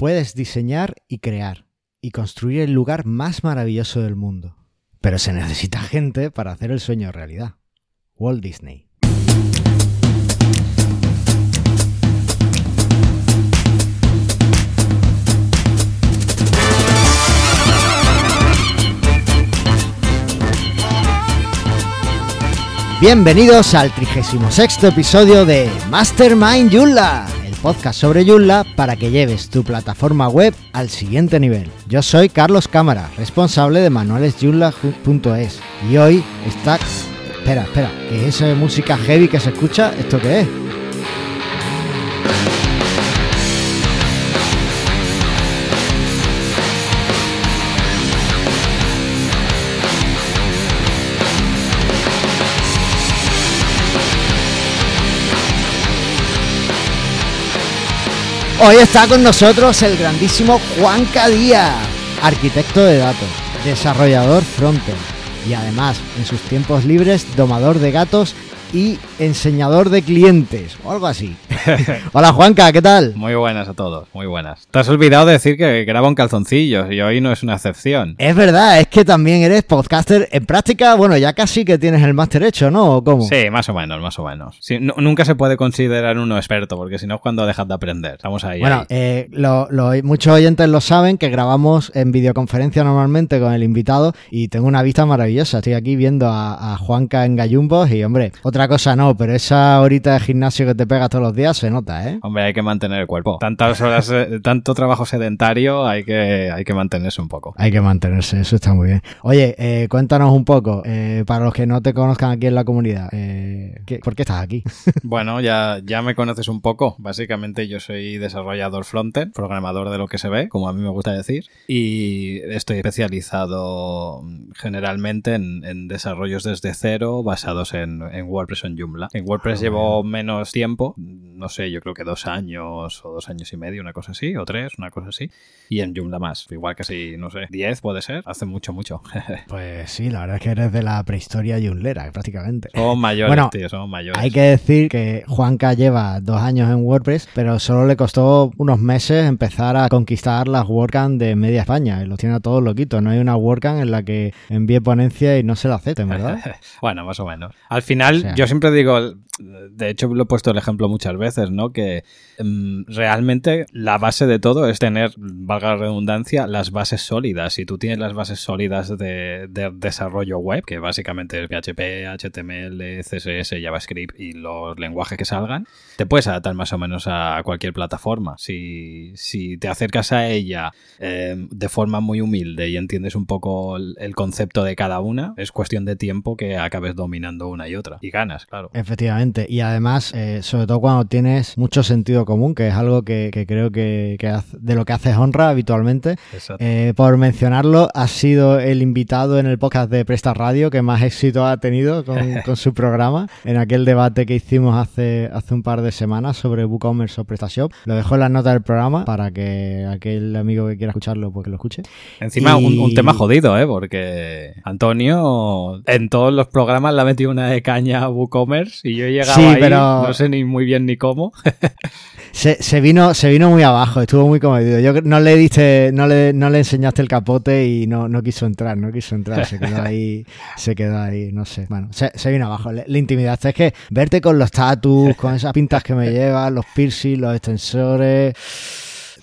Puedes diseñar y crear y construir el lugar más maravilloso del mundo. Pero se necesita gente para hacer el sueño realidad. Walt Disney. Bienvenidos al 36 episodio de Mastermind el podcast sobre Joomla para que lleves tu plataforma web al siguiente nivel. Yo soy Carlos Cámara, responsable de manualesjoomla.es y hoy está... Espera, espera, ¿qué es esa música heavy que se escucha? ¿Esto qué es? Hoy está con nosotros el grandísimo Juan Cadía, arquitecto de datos, desarrollador frontend y además en sus tiempos libres domador de gatos y enseñador de clientes o algo así. Hola Juanca, ¿qué tal? Muy buenas a todos, muy buenas. Te has olvidado de decir que grabo en calzoncillos y hoy no es una excepción. Es verdad, es que también eres podcaster en práctica, bueno, ya casi que tienes el máster hecho, ¿no? ¿O cómo? Sí, más o menos, más o menos. Sí, no- nunca se puede considerar uno experto porque si no es cuando dejas de aprender. Estamos ahí. Bueno, ahí. eh, lo- lo- muchos oyentes lo saben que grabamos en videoconferencia normalmente con el invitado y tengo una vista maravillosa. Estoy aquí viendo a, a Juanca en gallumbos y, hombre, otra cosa no, pero esa horita de gimnasio que te pegas todos los días se nota, ¿eh? Hombre, hay que mantener el cuerpo. Tantas horas, eh, tanto trabajo sedentario, hay que, hay que mantenerse un poco. Hay que mantenerse, eso está muy bien. Oye, eh, cuéntanos un poco, eh, para los que no te conozcan aquí en la comunidad, eh, ¿qué- ¿por qué estás aquí? Bueno, ya, ya me conoces un poco. Básicamente yo soy desarrollador frontend, programador de lo que se ve, como a mí me gusta decir, y estoy especializado generalmente en, en desarrollos desde cero basados en, en WordPress o en Joomla. En WordPress Ah, llevo menos tiempo, no sé, yo creo que dos años o dos años y medio, una cosa así, o tres, una cosa así, y en Joomla más, igual que si, no sé, diez puede ser, hace mucho, mucho. Pues sí, la verdad es que eres de la prehistoria yunlera, prácticamente. somos mayores, Bueno, tío, somos mayores. Hay que decir que Juanca lleva dos años en WordPress, pero solo le costó unos meses empezar a conquistar las WordCamp de media España. Y los tiene a todos loquitos. No hay una WordCamp en la que envíe ponencia y no se la acepten, ¿verdad? Bueno, más o menos. Al final, O sea- yo siempre digo, de hecho lo he puesto el ejemplo muchas veces, ¿no? Que realmente la base de todo es tener, valga la redundancia, las bases sólidas. Si tú tienes las bases sólidas de, de desarrollo web, que básicamente es PHP, HTML, CSS, JavaScript y los lenguajes que salgan, te puedes adaptar más o menos a cualquier plataforma. Si, si te acercas a ella eh, de forma muy humilde y entiendes un poco el, el concepto de cada una, es cuestión de tiempo que acabes dominando una y otra. Y ganas, claro. Efectivamente. Y además, eh, sobre todo cuando tienes mucho sentido común, que es algo que, que creo que, de lo que haces honra habitualmente. Eh, por mencionarlo, ha sido el invitado en el podcast de Presta Radio que más éxito ha tenido con, con su programa en aquel debate que hicimos hace, hace un par de semanas sobre WooCommerce o PrestaShop. Lo dejo en las notas del programa para que aquel amigo que quiera escucharlo pues que lo escuche. Encima, y- un, un tema jodido, ¿eh? Porque Antonio en todos los programas le ha metido una de caña a WooCommerce y yo he llegado Sí, ahí, pero- no sé ni muy bien ni cómo. Se, se vino, se vino muy abajo, estuvo muy comedido. Yo no le diste, no le, no le enseñaste el capote y no, no quiso entrar, no quiso entrar, se quedó ahí, se quedó ahí, no sé. Bueno, se, se vino abajo, le, le intimidaste. Es que verte con los tatus, con esas pintas que me llevas, los piercing, los extensores.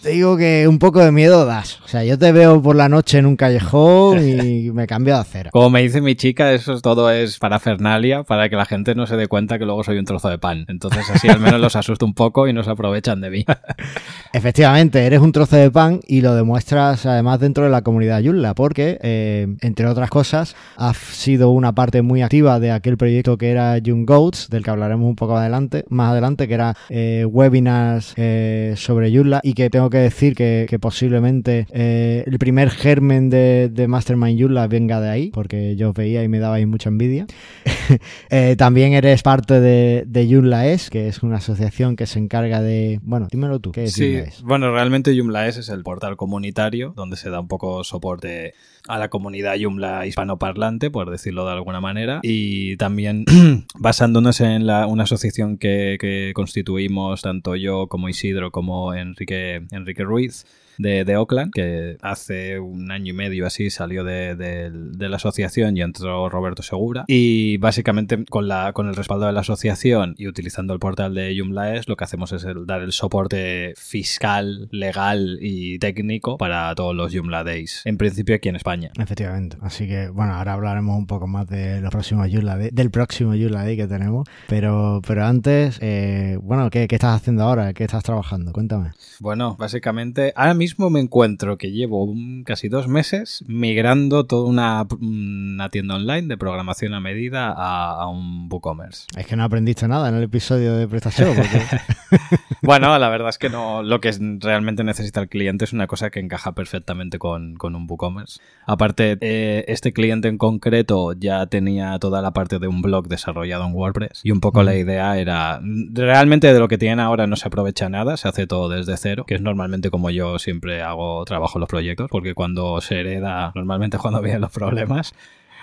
Te digo que un poco de miedo das. O sea, yo te veo por la noche en un callejón y me cambio de acera. Como me dice mi chica, eso todo es parafernalia para que la gente no se dé cuenta que luego soy un trozo de pan. Entonces así al menos los asusto un poco y no se aprovechan de mí. Efectivamente, eres un trozo de pan y lo demuestras además dentro de la comunidad Joomla, porque, eh, entre otras cosas, has sido una parte muy activa de aquel proyecto que era Joom Goats, del que hablaremos un poco adelante, más adelante, que era eh, webinars eh, sobre Joomla y que tengo que decir que, que posiblemente eh, el primer germen de, de Mastermind Joomla venga de ahí, porque yo os veía y me dabais mucha envidia. eh, también eres parte de, de Joomla es, que es una asociación que se encarga de... Bueno, dímelo tú, ¿qué es Sí, es? bueno, realmente Joomla es, es el portal comunitario donde se da un poco soporte a la comunidad Joomla hispanoparlante, por decirlo de alguna manera, y también basándonos en la, una asociación que, que constituimos tanto yo como Isidro como Enrique, Enrique Ruiz de, de Oakland, que hace un año y medio así salió de, de- de la asociación y entró Roberto Segura. Y básicamente con, la, con el respaldo de la asociación y utilizando el portal de Joomlaes, lo que hacemos es el- dar el soporte fiscal, legal y técnico para todos los Joomla Days. En principio aquí en España. Efectivamente. Así que, bueno, ahora hablaremos un poco más de los próximos Joomla Day- del próximo Joomla Day que tenemos. Pero, pero antes, eh, bueno, ¿qué, ¿qué estás haciendo ahora? ¿Qué estás trabajando? Cuéntame. Bueno, básicamente, ahora mismo me encuentro que llevo casi dos meses migrando toda una, una tienda online de programación a medida a, a un WooCommerce. Es que no aprendiste nada en el episodio de PrestaShow. Porque... Bueno, la verdad es que no. Lo que realmente necesita el cliente es una cosa que encaja perfectamente con, con un WooCommerce. Aparte, eh, este cliente en concreto ya tenía toda la parte de un blog desarrollado en WordPress y un poco la idea era. Realmente de lo que tienen ahora no se aprovecha nada, se hace todo desde cero, que es normalmente como yo siempre hago trabajo en los proyectos, porque cuando se hereda, normalmente cuando vienen los problemas.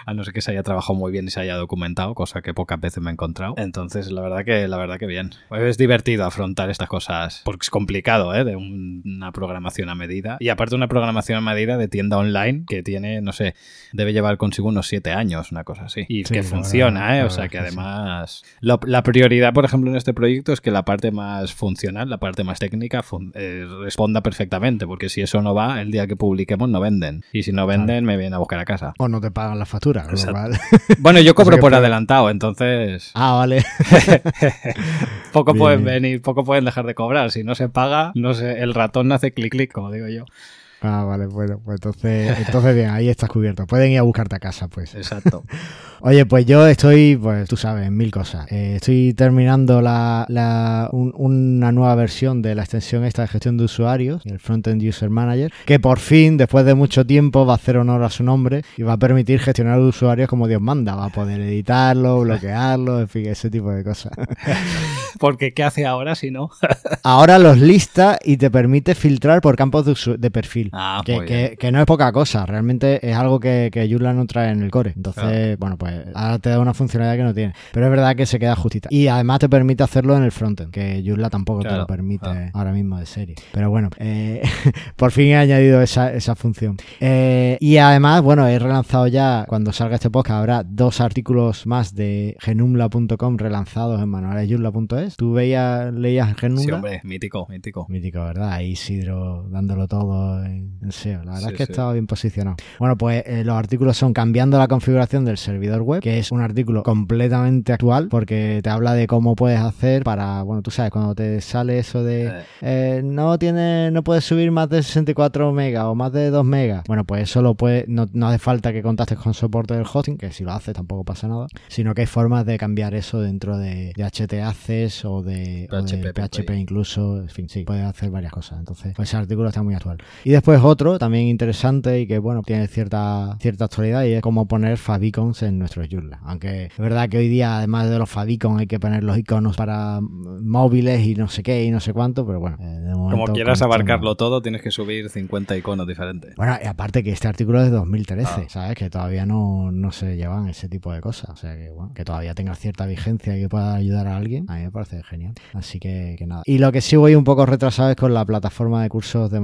A no ser que se haya trabajado muy bien y se haya documentado, cosa que pocas veces me he encontrado. Entonces, la verdad que, la verdad que bien. Es divertido afrontar estas cosas, porque es complicado, ¿eh? De un- una programación a medida. Y aparte una programación a medida de tienda online que tiene, no sé, debe llevar consigo unos siete años, una cosa así. Y Sí, que la funciona, verdad- ¿eh? la O sea que sí. además... lo- la prioridad, por ejemplo, en este proyecto es que la parte más funcional, la parte más técnica, fun- eh, responda perfectamente, porque si eso no va, el día que publiquemos no venden. Y si no venden, me vienen a buscar a casa. o no te pagan la factura, Bueno, yo cobro por adelantado, entonces ah, vale. poco Bien, pueden bien. venir, poco pueden dejar de cobrar. Si no se paga, no sé, el ratón hace clic clic, como digo yo. Ah, vale, bueno, pues entonces, entonces bien, ahí estás cubierto. Pueden ir a buscarte a casa, pues. Exacto. Oye, pues yo estoy, pues tú sabes, mil cosas. Eh, estoy terminando la, la- un- una nueva versión de la extensión esta de gestión de usuarios, el Frontend User Manager, que por fin, después de mucho tiempo, va a hacer honor a su nombre y va a permitir gestionar usuarios como Dios manda. Va a poder editarlo, bloquearlo, en fin, ese tipo de cosas. Porque ¿qué hace ahora si no? Ahora los lista y te permite filtrar por campos de perfil. Ah, que, muy que- bien. que no es poca cosa, realmente es algo que, que Joomla no trae en el core. Entonces, bueno, pues ahora te da una funcionalidad que no tiene. Pero es verdad que se queda justita. Y además te permite hacerlo en el frontend, que Joomla tampoco te lo permite ahora mismo de serie. Pero bueno, eh, por fin he añadido esa, esa función. Eh, y además, bueno, he relanzado ya, cuando salga este podcast, habrá dos artículos más de genumla.com relanzados en manualesjoomla.es. ¿Tú veías, leías en Genumla? Sí, hombre, mítico, mítico. Mítico, ¿verdad? Ahí Isidro dándolo todo en, en SEO. La verdad Sí, es que sí. estaba bien posicionado. Bueno, pues eh, los artículos son cambiando la configuración del servidor web, que es un artículo completamente actual porque te habla de cómo puedes hacer para, bueno, tú sabes, cuando te sale eso de Eh, no tiene, no puedes subir más de 64 megas o más de 2 megas. Bueno, pues eso lo puede, no, no hace falta que contactes con soporte del hosting, que si lo haces tampoco pasa nada, sino que hay formas de cambiar eso dentro de, de HT Access o de, o de PHP, incluso, en fin, sí, puedes hacer varias cosas. Entonces, pues ese artículo está muy actual. Y después otro también interesante y que, bueno, tiene cierta, cierta actualidad y es cómo poner favicons en nuestros Joomla. Aunque es verdad que hoy día, además de los favicons, hay que poner los iconos para móviles y no sé qué y no sé cuánto, pero bueno, eh, de momento como quieras esto abarcarlo no. todo, tienes que subir 50 iconos diferentes. Bueno, y aparte que este artículo es de 2013, Ah. ¿sabes? Que todavía no, no se llevan ese tipo de cosas. O sea, que bueno, que todavía tenga cierta vigencia y que pueda ayudar a alguien, a mí me parece genial. Así que, que nada. Y lo que sí voy un poco retrasado es con la plataforma de cursos de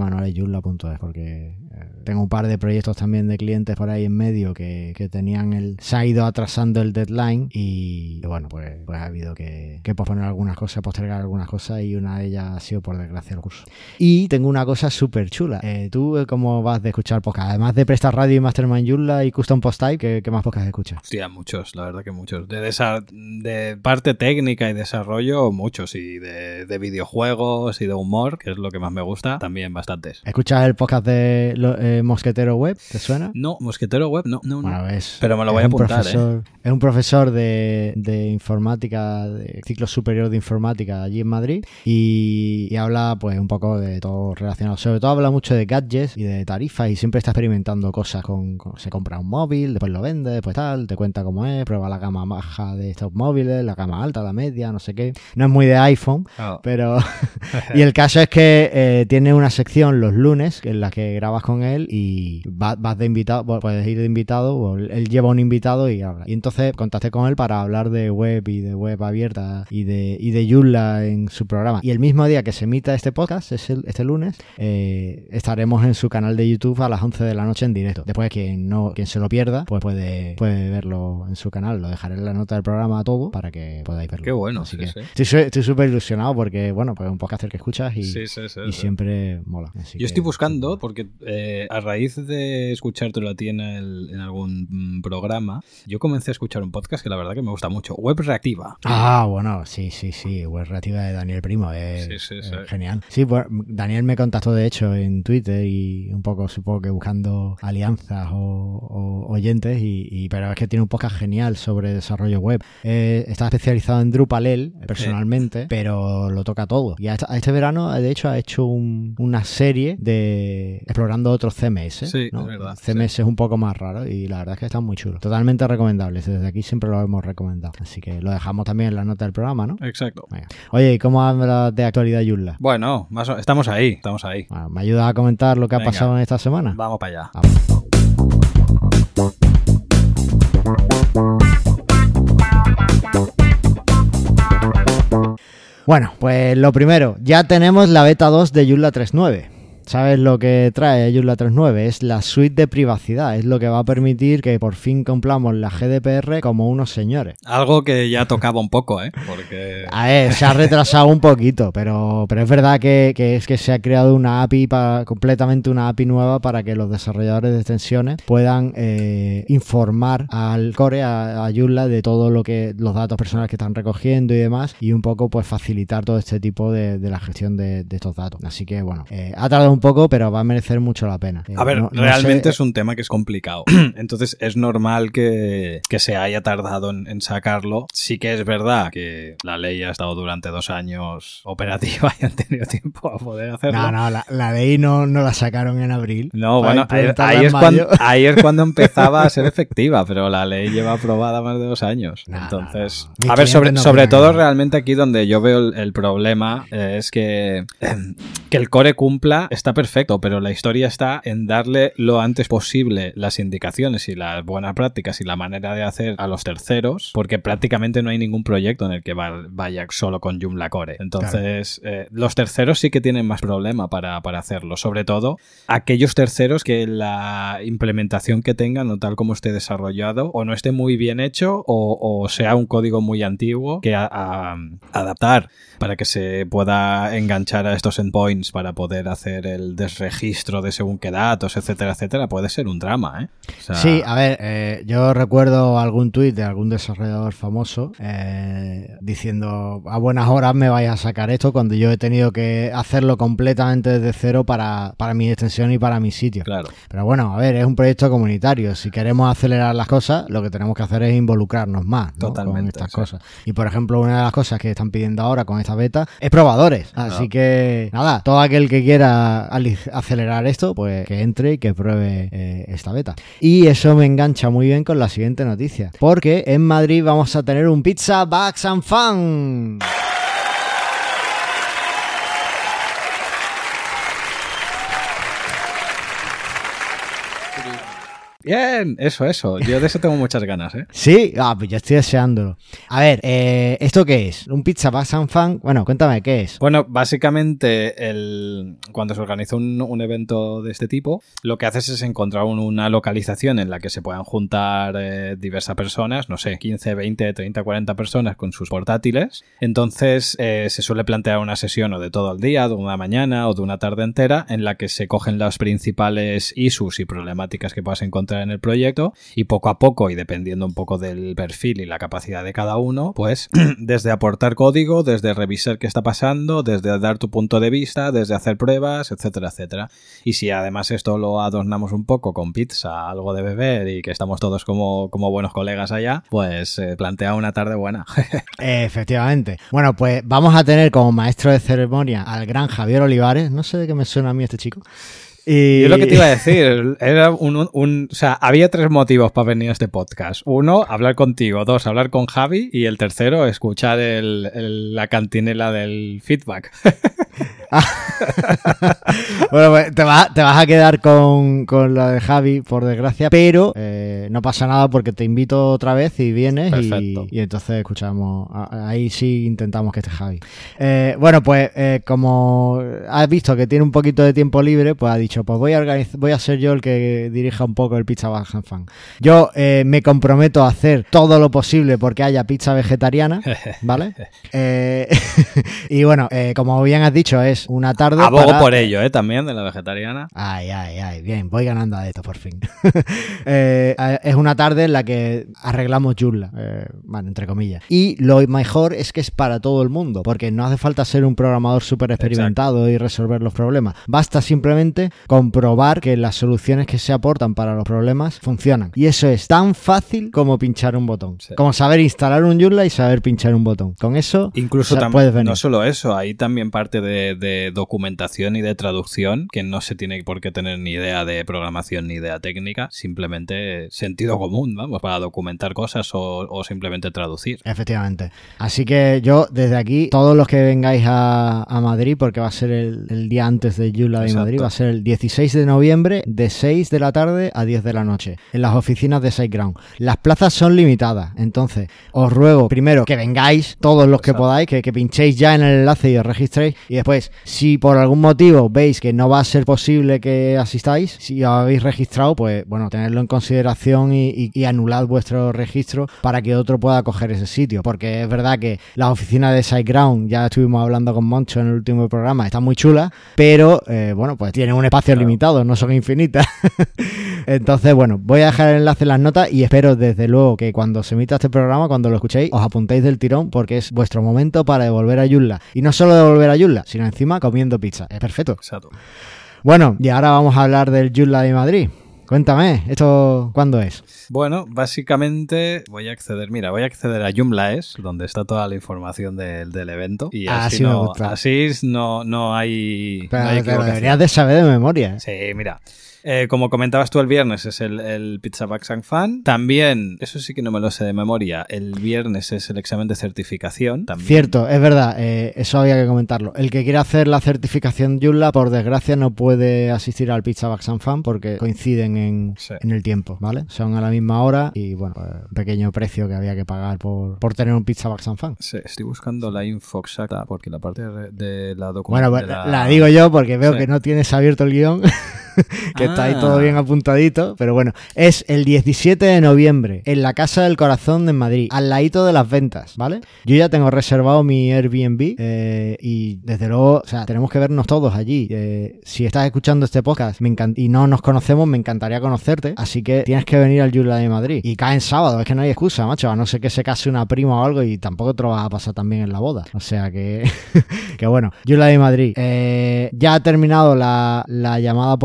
manualesyula.es, porque tengo un par de proyectos también de clientes por ahí en medio que, que tenían el... Se ha ido atrasando el deadline y bueno, pues, pues ha habido que, que posponer algunas cosas, postergar algunas cosas y una de ellas ha sido por desgracia el curso. Y tengo una cosa súper chula. Eh, ¿Tú eh, cómo vas de escuchar podcast? Además de Prestar Radio y Mastermind Joomla y Custom Post Type, ¿qué, qué más podcast escuchas? Hostia, muchos, la verdad que muchos. De, desa- de parte técnica y desarrollo, muchos. Y de, de videojuegos y de humor, que es lo que más me gusta, también bastantes. ¿Escuchas el podcast de lo- eh, Mosquetero Web, ¿te suena? No, Mosquetero Web, no, no, no. Bueno, es, Pero me lo voy a un apuntar, ¿eh? Es un profesor de, de informática, de ciclo superior de informática allí en Madrid y, y habla pues un poco de todo relacionado. Sobre todo habla mucho de gadgets y de tarifas y siempre está experimentando cosas con, con- se compra un móvil, después lo vende, después tal, te cuenta cómo es, prueba la gama baja de estos móviles, la gama alta, la media, no sé qué. No es muy de iPhone, Ah, pero y el caso es que eh, tiene una sección los lunes en la que grabas con él y va- vas de invitado, bueno, puedes ir de invitado, o él lleva un invitado y habla. Y entonces contacté con él para hablar de web y de web abierta y de, y de Joomla en su programa. Y el mismo día que se emita este podcast, es el- este lunes, eh, estaremos en su canal de YouTube a las 11 de la noche en directo. Después quien no quien se lo pierda, pues puede, puede verlo en su canal. Lo dejaré en la nota del programa todo para que podáis verlo. Qué bueno, Así sí, que sí. estoy súper ilusionado porque, bueno, pues es un podcast que escuchas y, sí, sí, sí, y sí. siempre mola. Así Yo que- estoy buscando, porque eh, a raíz de escuchártelo a ti en, el- en algún mm, programa, yo comencé a escuchar un podcast que la verdad que me gusta mucho, Web Reactiva. Ah, bueno, sí, sí, sí. Web Reactiva de Daniel Primo. Es, Sí, sí, es genial. Sí, pues Daniel me contactó de hecho en Twitter y un poco supongo que buscando alianzas o, o oyentes, y, y- pero es que tiene un podcast genial sobre desarrollo web. Eh, está especializado en Drupal personalmente, pero lo toca todo. Y a esta- a este verano, de hecho, ha hecho un- una serie de explorando otros CMS. Sí, ¿no? es verdad, CMS es un poco más raro y la verdad es que está muy chulo. Totalmente recomendable. Desde aquí siempre lo hemos recomendado. Así que lo dejamos también en la nota del programa, ¿no? Exacto. Venga. Oye, ¿y cómo habla de actualidad Yulla? Bueno, más o- estamos ahí, estamos ahí. Bueno, ¿Me ayudas a comentar lo que ha pasado en esta semana? Vamos para allá. Vamos. Bueno, pues lo primero, ya tenemos la beta 2 de Joomla 3.9. ¿Sabes lo que trae Joomla 3.9? Es la suite de privacidad, es lo que va a permitir que por fin cumplamos la GDPR como unos señores. Algo que ya tocaba un poco, ¿eh? Porque... A ver, se ha retrasado un poquito, pero, pero es verdad que, que es que se ha creado una API para, completamente una API nueva para que los desarrolladores de extensiones puedan eh, informar al core, a, a Joomla, de todo lo que los datos personales que están recogiendo y demás, y un poco pues facilitar todo este tipo de, de la gestión de, de estos datos. Así que bueno, eh, ha tardado un poco, pero va a merecer mucho la pena. A ver, no- no realmente sé- es un tema que es complicado. Entonces es normal que, que se haya tardado en, en sacarlo. Sí que es verdad que la ley ha estado durante dos años operativa y han tenido tiempo a poder hacerlo. No, no, la, la ley no, no la sacaron en abril. No, bueno, ahí, es cuando, ahí es cuando empezaba a ser efectiva, pero la ley lleva aprobada más de dos años. Entonces, a ver, sobre, sobre todo realmente aquí donde yo veo el, el problema eh, es que, eh, que el core cumpla está perfecto, pero la historia está en darle lo antes posible las indicaciones y las buenas prácticas y la manera de hacer a los terceros, porque prácticamente no hay ningún proyecto en el que va- vaya solo con Joomla Core. Entonces, eh, los terceros sí que tienen más problema para, para hacerlo, sobre todo aquellos terceros que la implementación que tengan o tal como esté desarrollado o no esté muy bien hecho o, o sea un código muy antiguo que a- a- adaptar para que se pueda enganchar a estos endpoints para poder hacer el desregistro de según qué datos, etcétera, etcétera, puede ser un drama, ¿eh? O sea, Sí, a ver, eh, yo recuerdo algún tuit de algún desarrollador famoso eh, diciendo a buenas horas me vais a sacar esto cuando yo he tenido que hacerlo completamente desde cero para, para mi extensión y para mi sitio. claro. Pero bueno, a ver, es un proyecto comunitario. Si queremos acelerar las cosas, lo que tenemos que hacer es involucrarnos más ¿no? Totalmente, con estas sí. cosas. Y por ejemplo, una de las cosas que están pidiendo ahora con esta beta es probadores. Así Ah. que nada, todo aquel que quiera ali- acelerar esto, pues que entre y que pruebe eh, esta beta. Y eso me engancha muy bien con la siguiente noticia. Porque en Madrid vamos a tener un Pizza Bags and Fun. Bien, eso, eso. Yo de eso tengo muchas ganas, ¿eh? Sí, ah, pues yo estoy deseándolo. A ver, eh, ¿esto qué es? ¿Un Pizza Bags and Fun? Bueno, cuéntame, ¿qué es? Bueno, básicamente el, cuando se organiza un, un evento de este tipo, lo que haces es encontrar un- una localización en la que se puedan juntar eh, diversas personas, no sé, 15, 20, 30, 40 personas con sus portátiles. Entonces eh, se suele plantear una sesión o de todo el día, de una mañana o de una tarde entera, en la que se cogen las principales issues y problemáticas que puedas encontrar en el proyecto y poco a poco y dependiendo un poco del perfil y la capacidad de cada uno, pues desde aportar código, desde revisar qué está pasando, desde dar tu punto de vista, desde hacer pruebas, etcétera, etcétera. Y si además esto lo adornamos un poco con pizza, algo de beber y que estamos todos como, como buenos colegas allá, pues eh, plantea una tarde buena. Efectivamente. Bueno, pues vamos a tener como maestro de ceremonia al gran Javier Olivares. No sé de qué me suena a mí este chico. Y... Yo lo que te iba a decir, era un, un, o sea, había tres motivos para venir a este podcast. Uno, hablar contigo. Dos, hablar con Javi. Y el tercero, escuchar el, la cantinela del feedback. bueno, pues te, vas, te vas a quedar con, con lo de Javi, por desgracia, pero eh, no pasa nada porque te invito otra vez y vienes y, y, entonces escuchamos. Ahí sí intentamos que esté Javi. Eh, bueno, pues eh, como has visto que tiene un poquito de tiempo libre, pues ha dicho, pues voy a voy a ser yo el que dirija un poco el Pizza Bajan Fan. Yo me comprometo a hacer todo lo posible porque haya pizza vegetariana, ¿vale? Y bueno, como bien has dicho, es una tarde. Abogo por ello, ¿eh? También de la vegetariana. Ay, ay, ay, bien, voy ganando a esto por fin. Eh, es una tarde en la que arreglamos Joomla, eh, bueno, entre comillas. Y lo mejor es que es para todo el mundo, porque no hace falta ser un programador súper experimentado y resolver los problemas. Basta simplemente comprobar que las soluciones que se aportan para los problemas funcionan. Y eso es tan fácil como pinchar un botón. Como saber instalar un Joomla y saber pinchar un botón. Con eso Incluso puedes venir. No solo eso, ahí también parte de documentación y de traducción que no se tiene por qué tener ni idea de programación ni idea técnica, simplemente sentido común, vamos, para documentar cosas o, simplemente traducir. Efectivamente. Así que yo desde aquí, todos los que vengáis a, Madrid, porque va a ser el, día antes de Yula de Madrid, va a ser el 16 de noviembre de 6 de la tarde a 10 de la noche, en las oficinas de SiteGround. Las plazas son limitadas, entonces os ruego primero que vengáis todos los que podáis, que, que pinchéis ya en el enlace y os registréis y después si por algún motivo veis que no va a ser posible que asistáis, si os habéis registrado, pues bueno, tenerlo en consideración y, y, anulad vuestro registro para que otro pueda coger ese sitio. Porque es verdad que la oficina de SiteGround, ya estuvimos hablando con Moncho en el último programa, está muy chula, pero eh, bueno, pues tiene un espacio limitado, no son infinitas. Entonces, bueno, voy a dejar el enlace en las notas y espero desde luego que cuando se emita este programa, cuando lo escuchéis, os apuntéis del tirón porque es vuestro momento para devolver a Yulla. Y no solo devolver a Yulla, sino encima comiendo pizza. Es perfecto. Exacto. Bueno, y ahora vamos a hablar del Yulla de Madrid. Cuéntame, ¿esto cuándo es? Bueno, básicamente voy a acceder, mira, voy a acceder a Joomlaes, donde está toda la información del, del evento. Y ah, así, no, así no, no hay. Pero, no hay pero deberías de saber de memoria. Sí, mira. Eh, como comentabas tú el viernes es el, el Pizza Back Fan. También, eso sí que no me lo sé de memoria, el viernes es el examen de certificación. También. Cierto, es verdad, eh, eso había que comentarlo. El que quiera hacer la certificación Joomla, por desgracia, no puede asistir al Pizza Back Fan porque coinciden en, Sí. en el tiempo, ¿vale? Son a la misma hora y, bueno, un pequeño precio que había que pagar por, por tener un Pizza Back Fan. Sí, estoy buscando la info exacta porque la parte de, la Bueno, documentación. pues, la... digo yo porque veo Sí. que no tienes abierto el guion, que está ahí Ah. todo bien apuntadito, pero bueno, es el 17 de noviembre en la Casa del Corazón de Madrid, al ladito de las ventas, ¿vale? Yo ya tengo reservado mi Airbnb eh, y desde luego, o sea, tenemos que vernos todos allí. Eh, si estás escuchando este podcast me y no nos conocemos, me encantaría conocerte, así que tienes que venir al Yula de Madrid. Y cae en sábado, es que no hay excusa, macho, a no ser que se case una prima o algo y tampoco te lo vas a pasar también en la boda. O sea que, que bueno, Yula de Madrid. Eh, ya ha terminado la, la llamada a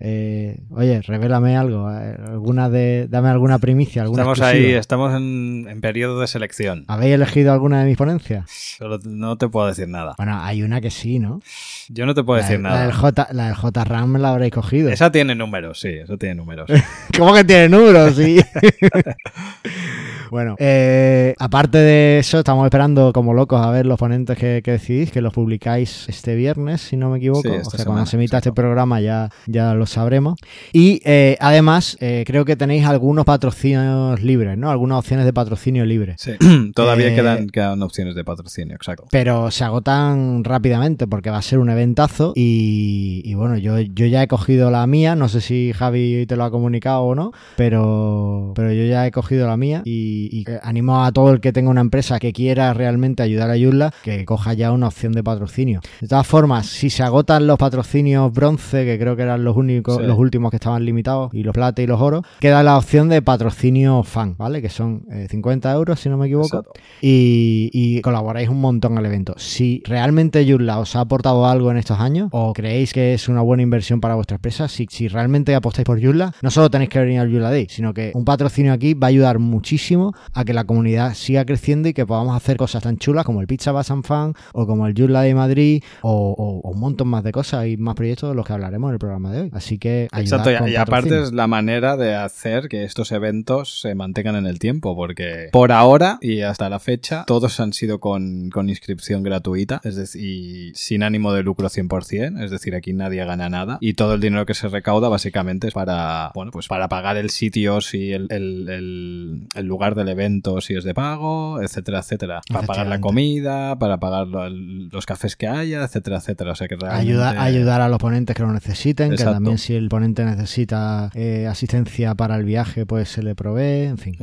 Eh, oye, revélame algo, eh, alguna de, dame alguna primicia, alguna Estamos exclusiva. ahí, estamos en, en periodo de selección. ¿Habéis elegido alguna de mis ponencias? No te puedo decir nada. Bueno, hay una que sí, ¿no? Yo no te puedo la, decir la nada. del J, la del JRAM la habréis cogido. Esa tiene números, sí, eso tiene números. ¿Cómo que tiene números? Sí. bueno, eh, aparte de eso, estamos esperando como locos a ver los ponentes que, que decidís, que los publicáis este viernes, si no me equivoco. Sí, o sea, cuando se emita este programa ya, ya lo sabremos. Y eh, además, eh, creo que tenéis algunos patrocinios libres, ¿no? Algunas opciones de patrocinio libres. Sí, todavía Eh, quedan, quedan opciones de patrocinio, exacto. Pero se agotan rápidamente porque va a ser un eventazo y, y bueno, yo, yo ya he cogido la mía, no sé si Javi te lo ha comunicado o no, pero, pero yo ya he cogido la mía y, y animo a todo el que tenga una empresa que quiera realmente ayudar a Yulla que coja ya una opción de patrocinio. De todas formas, si se agotan los patrocinios bronce, que creo que era eran los únicos, los últimos que estaban limitados, y los plata y los oros, queda la opción de patrocinio fan, ¿vale? Que son 50 euros, si no me equivoco, y, y, colaboráis un montón al evento. Si realmente Joomla os ha aportado algo en estos años, o creéis que es una buena inversión para vuestra empresa, si, si realmente apostáis por Joomla, no solo tenéis que venir al Joomla Day, sino que un patrocinio aquí va a ayudar muchísimo a que la comunidad siga creciendo y que podamos hacer cosas tan chulas como el Pizza Bass Fan o como el Joomla de Madrid o, un montón más de cosas y más proyectos de los que hablaremos en el programa de hoy. Así que Exacto, y, aparte es la manera de hacer que estos eventos se mantengan en el tiempo, porque por ahora y hasta la fecha todos han sido con, con inscripción gratuita, es decir, y sin ánimo de lucro 100%, es decir, aquí nadie gana nada y todo el dinero que se recauda básicamente es para, bueno, pues para pagar el sitio si el, el, el, lugar del evento si es de pago, etcétera, etcétera, para pagar la comida, para pagar los cafés que haya, etcétera, etcétera, o sea que realmente... ayudar a los ponentes que lo necesiten, que también si el ponente necesita eh, asistencia para el viaje, pues se le provee, en fin.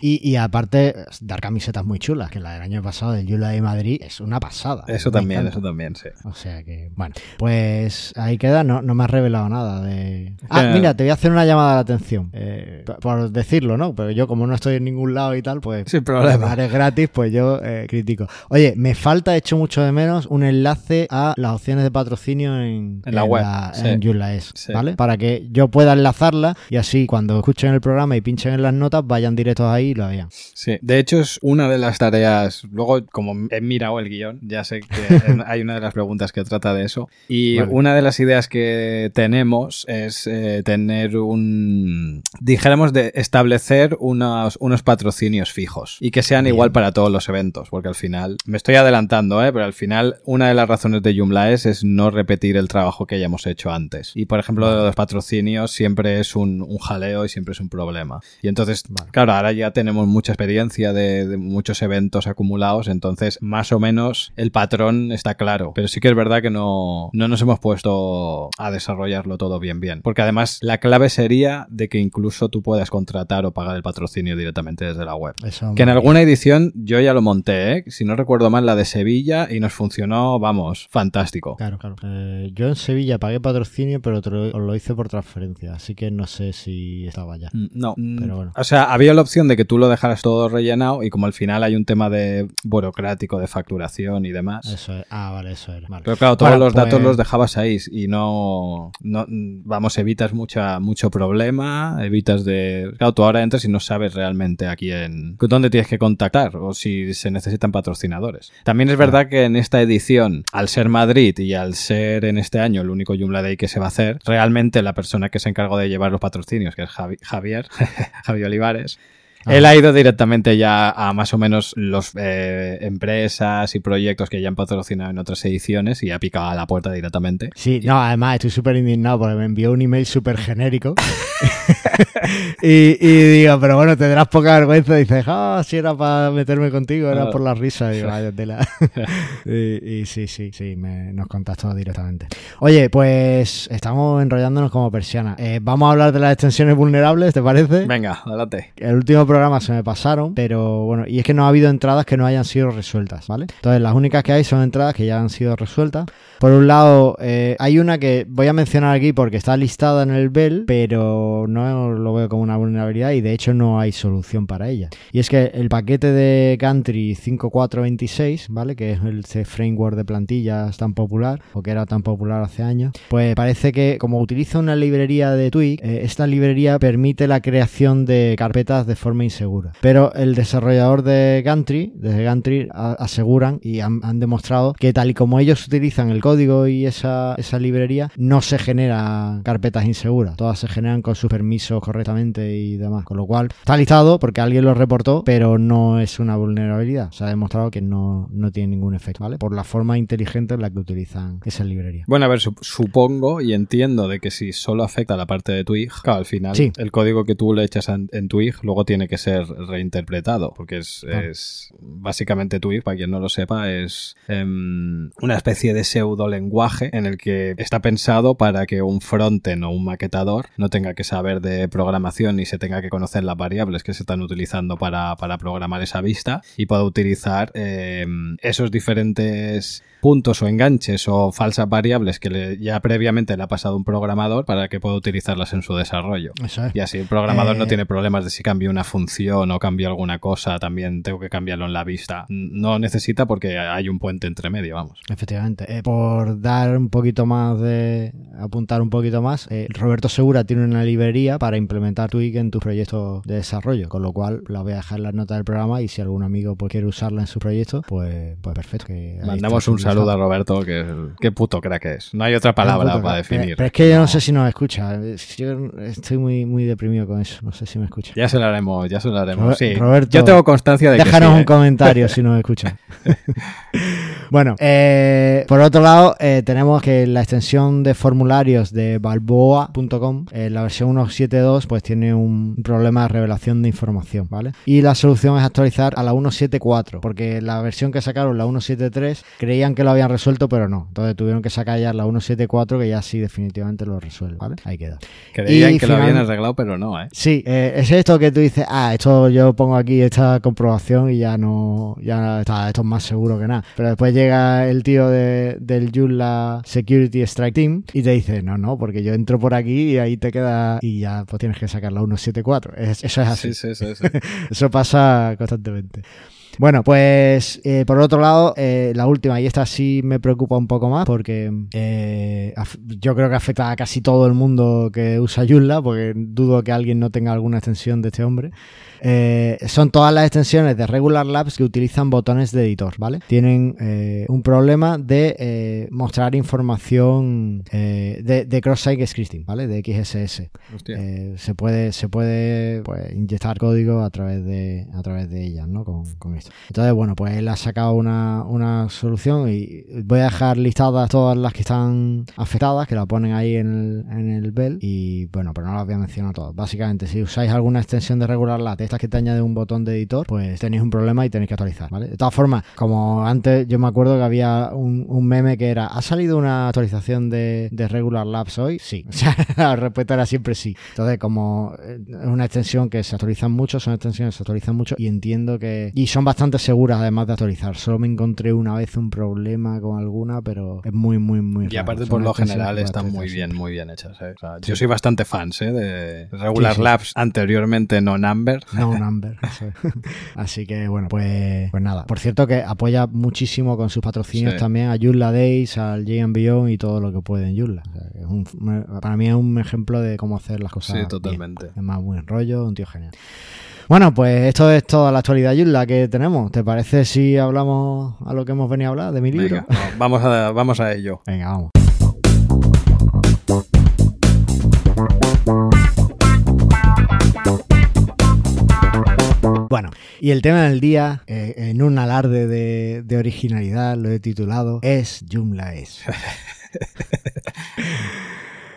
Y, y aparte, dar camisetas muy chulas, que la del año pasado del Yula de Madrid es una pasada. Eso también, eso también, sí. O sea que, bueno, pues ahí queda, no, no me has revelado nada de... Ah, mira, te voy a hacer una llamada de atención, eh, por decirlo, ¿no? Pero yo como no estoy en ningún lado y tal, pues... Sin problema. es gratis, pues yo eh, critico. Oye, me falta, hecho mucho de menos, un enlace a las opciones de patrocinio en, la web, en Yulaes, ¿vale? Para que yo pueda enlazarla y así cuando escuchen el programa y pinchen en las notas, vayan directos ahí y lo vean. Sí, de hecho es una de las tareas, luego como he mirado el guion, ya sé que hay una de las preguntas que trata de eso y una de las ideas que tenemos es eh, tener un, dijéramos, de establecer unos, unos patrocinios fijos y que sean igual para todos los eventos, porque al final, me estoy adelantando, ¿eh? pero al final una de las razones de Joomla es, es no repetir el trabajo que hayamos hecho antes. Y por ejemplo, los patrocinios siempre es un, un jaleo y siempre es un problema. Y entonces, claro, ahora ya tenemos mucha experiencia de, muchos eventos acumulados, entonces más o menos el patrón está claro. Pero sí que es verdad que no, no nos hemos puesto a desarrollarlo todo bien bien. Porque además la clave sería de que incluso tú puedas contratar o pagar el patrocinio directamente desde la web. que en alguna edición yo ya lo monté, ¿eh? si no recuerdo mal, la de Sevilla y nos funcionó, vamos, fantástico. Claro, claro. Eh, yo en Sevilla pagué patrocinio, pero lo, lo hice por transferencia, así que no sé si estaba ya. Mm, no, pero bueno. O sea, había la opción de que tú lo dejaras todo rellenado y como al final hay un tema de burocrático, de facturación y demás. Eso es. Ah, vale, eso era. Pero claro, todos los datos pues los dejabas ahí y no, no, vamos, evitas mucha, mucho problema, evitas de... Claro, tú ahora entras y no sabes realmente a quién, dónde tienes que contactar o si se necesitan patrocinadores. También es verdad que en esta edición, al ser Madrid y al ser en este año el único Joomla Day que se va a hacer, realmente la persona que se encargó de llevar los patrocinios, que es Javier, Javier Olivares, él ha ido directamente ya a más o menos las eh, empresas y proyectos que ya han patrocinado en otras ediciones y ha picado a la puerta directamente. Sí, no, además estoy súper indignado porque me envió un email súper genérico. y, digo, pero bueno, tendrás poca vergüenza. Y dices, ah, si era para meterme contigo, era ah. por la risa. Y, vaya, y, sí, sí, sí, me, nos contactó directamente. Oye, pues estamos enrollándonos como persiana. Eh, vamos a hablar de las extensiones vulnerables, ¿te parece? Venga, adelante. El último programa se me pasaron, pero bueno, y es que no ha habido entradas que no hayan sido resueltas, ¿vale? Entonces, las únicas que hay son entradas que ya han sido resueltas. Por un lado, eh, hay una que voy a mencionar aquí porque está listada en el Bell, pero no lo veo como una vulnerabilidad y de hecho no hay solución para ella. Y es que el paquete de Country 5426, ¿vale? Que es el framework de plantillas tan popular, o que era tan popular hace años, pues parece que como utiliza una librería de Twig, eh, esta librería permite la creación de carpetas de forma insegura. Pero el desarrollador de Gantry, desde Gantry, aseguran y han, demostrado que tal y como ellos utilizan el código y esa, esa librería, no se genera carpetas inseguras. Todas se generan con sus correctamente y demás. Con lo cual, está listado porque alguien lo reportó, pero no es una vulnerabilidad. Se ha demostrado que no, no tiene ningún efecto, ¿vale? Por la forma inteligente en la que utilizan esa librería. Bueno, a ver, supongo y entiendo de que si solo afecta a la parte de Twig, claro, al final el código que tú le echas en, en Twig luego tiene que ser reinterpretado, porque es, es básicamente Twig, para quien no lo sepa, es em, una especie de pseudo lenguaje en el que está pensado para que un frontend o un maquetador no tenga que saber de programación y se tenga que conocer las variables que se están utilizando para, para programar esa vista y pueda utilizar em, esos diferentes puntos o enganches o falsas variables que ya previamente le ha pasado un programador para que pueda utilizarlas en su desarrollo. Y así el programador no eh, tiene problemas de si cambia una función o cambia alguna cosa, también tengo que cambiarlo en la vista. No necesita porque hay un puente entre medio, vamos. Efectivamente. Eh, por dar un poquito más de. apuntar un poquito más, eh, Roberto Segura tiene una librería para implementar Twig en tu proyecto de desarrollo, con lo cual la voy a dejar en las notas del programa y si algún amigo pues, quiere usarla en su proyecto, pues, pues perfecto. Mandamos un saludo a Roberto, que qué puto crack es. No hay otra palabra para definir. Pero, es que yo no. sé si nos escucha. Yo estoy muy, muy deprimido con eso. No sé si me escucha. Ya se lo haremos, ya se lo haremos. sí. Roberto, yo tengo constancia de que Déjanos un ¿eh? comentario si nos escucha. Bueno, eh, por otro lado, eh, tenemos que la extensión de formularios de balboa.com, en la versión 1.7.2, pues tiene un problema de revelación de información, ¿vale? Y la solución es actualizar a la 1.7.4, porque la versión que sacaron, la 1.7.3, creían que lo habían resuelto, pero no. Entonces tuvieron que sacar ya la 1.7.4, que ya sí definitivamente lo resuelve, ¿vale? Ahí queda. Creían que lo habían arreglado, pero no, ¿eh? Sí, eh, es esto que tú dices, ah, esto yo pongo aquí esta comprobación y ya no, ya está, esto es más seguro que nada. Pero después llega el tío de, del Joomla Security Strike Team y te dice, no, no, porque yo entro por aquí y ahí te queda y ya pues tienes que sacar la 174. eso es así. Sí, sí, sí, eso pasa constantemente. Bueno, pues eh, por otro lado, eh, la última, y esta sí me preocupa un poco más porque eh, yo creo que afecta a casi todo el mundo que usa Joomla, porque dudo que alguien no tenga alguna extensión de este hombre. Eh, son todas las extensiones de Regular Labs que utilizan botones de editor, ¿vale? Tienen eh, un problema de eh, mostrar información de, cross-site scripting, ¿vale? De XSS. se puede, se puede pues, inyectar código a través de, a través de ellas, ¿no? Con, esto. Entonces, bueno, pues él ha sacado una, solución y voy a dejar listadas todas las que están afectadas, que la ponen ahí en el, en el bell y bueno, pero no las voy a mencionar todas. Básicamente, si usáis alguna extensión de Regular Labs estas que te añade un botón de editor, pues tenéis un problema y tenéis que actualizar, ¿vale? De todas formas, como antes yo me acuerdo que había un, meme que era, ¿ha salido una actualización de, Regular Labs hoy? Sí. O sea, la respuesta era siempre sí. Entonces, como es una extensión que se actualizan mucho, son extensiones que se actualizan mucho y entiendo que... Y son bastante seguras además de actualizar. Solo me encontré una vez un problema con alguna, pero es muy, muy, muy... Y aparte por lo general están muy bien, muy bien hechas. ¿eh? Yo soy bastante fan ¿eh? de Regular Labs, anteriormente no Number. No number. Así que bueno, pues, pues nada. Por cierto que apoya muchísimo con sus patrocinios también a Yulla Days, al Beyond y todo lo que puede en Yulla. para mí es un ejemplo de cómo hacer las cosas. Sí, totalmente. Es más buen rollo, un tío genial. Bueno, pues esto es toda la actualidad Yulla que tenemos. ¿Te parece si hablamos a lo que hemos venido a hablar de mi libro? vamos, a, vamos a ello. Venga, vamos. Bueno, y el tema del día, eh, en un alarde de, de, originalidad, lo he titulado Es Joomla es.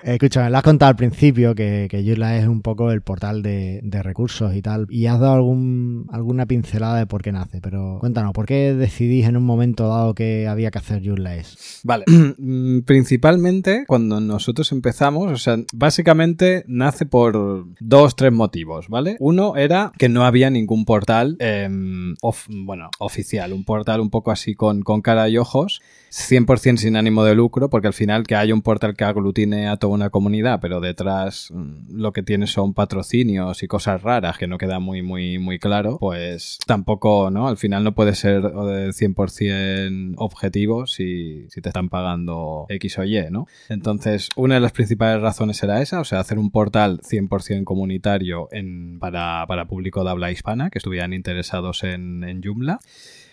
Escúchame, lo has contado al principio que, que Joomla es un poco el portal de, recursos y tal, y has dado algún, alguna pincelada de por qué nace, pero cuéntanos, ¿por qué decidís en un momento dado que había que hacer Joomla es? Vale, principalmente cuando nosotros empezamos, o sea, básicamente nace por dos, tres motivos, ¿vale? Uno era que no había ningún portal, em, bueno, oficial, un portal un poco así con, con cara y ojos, 100% sin ánimo de lucro, porque al final que haya un portal que aglutine a toda una comunidad, pero detrás mm, lo que tiene son patrocinios y cosas raras que no queda muy, muy, muy claro, pues tampoco, ¿no? Al final no puede ser 100% objetivo si, si te están pagando X o Y, ¿no? Entonces, una de las principales razones era esa, o sea, hacer un portal 100% comunitario en, para, para público de habla hispana que estuvieran interesados en, en Joomla.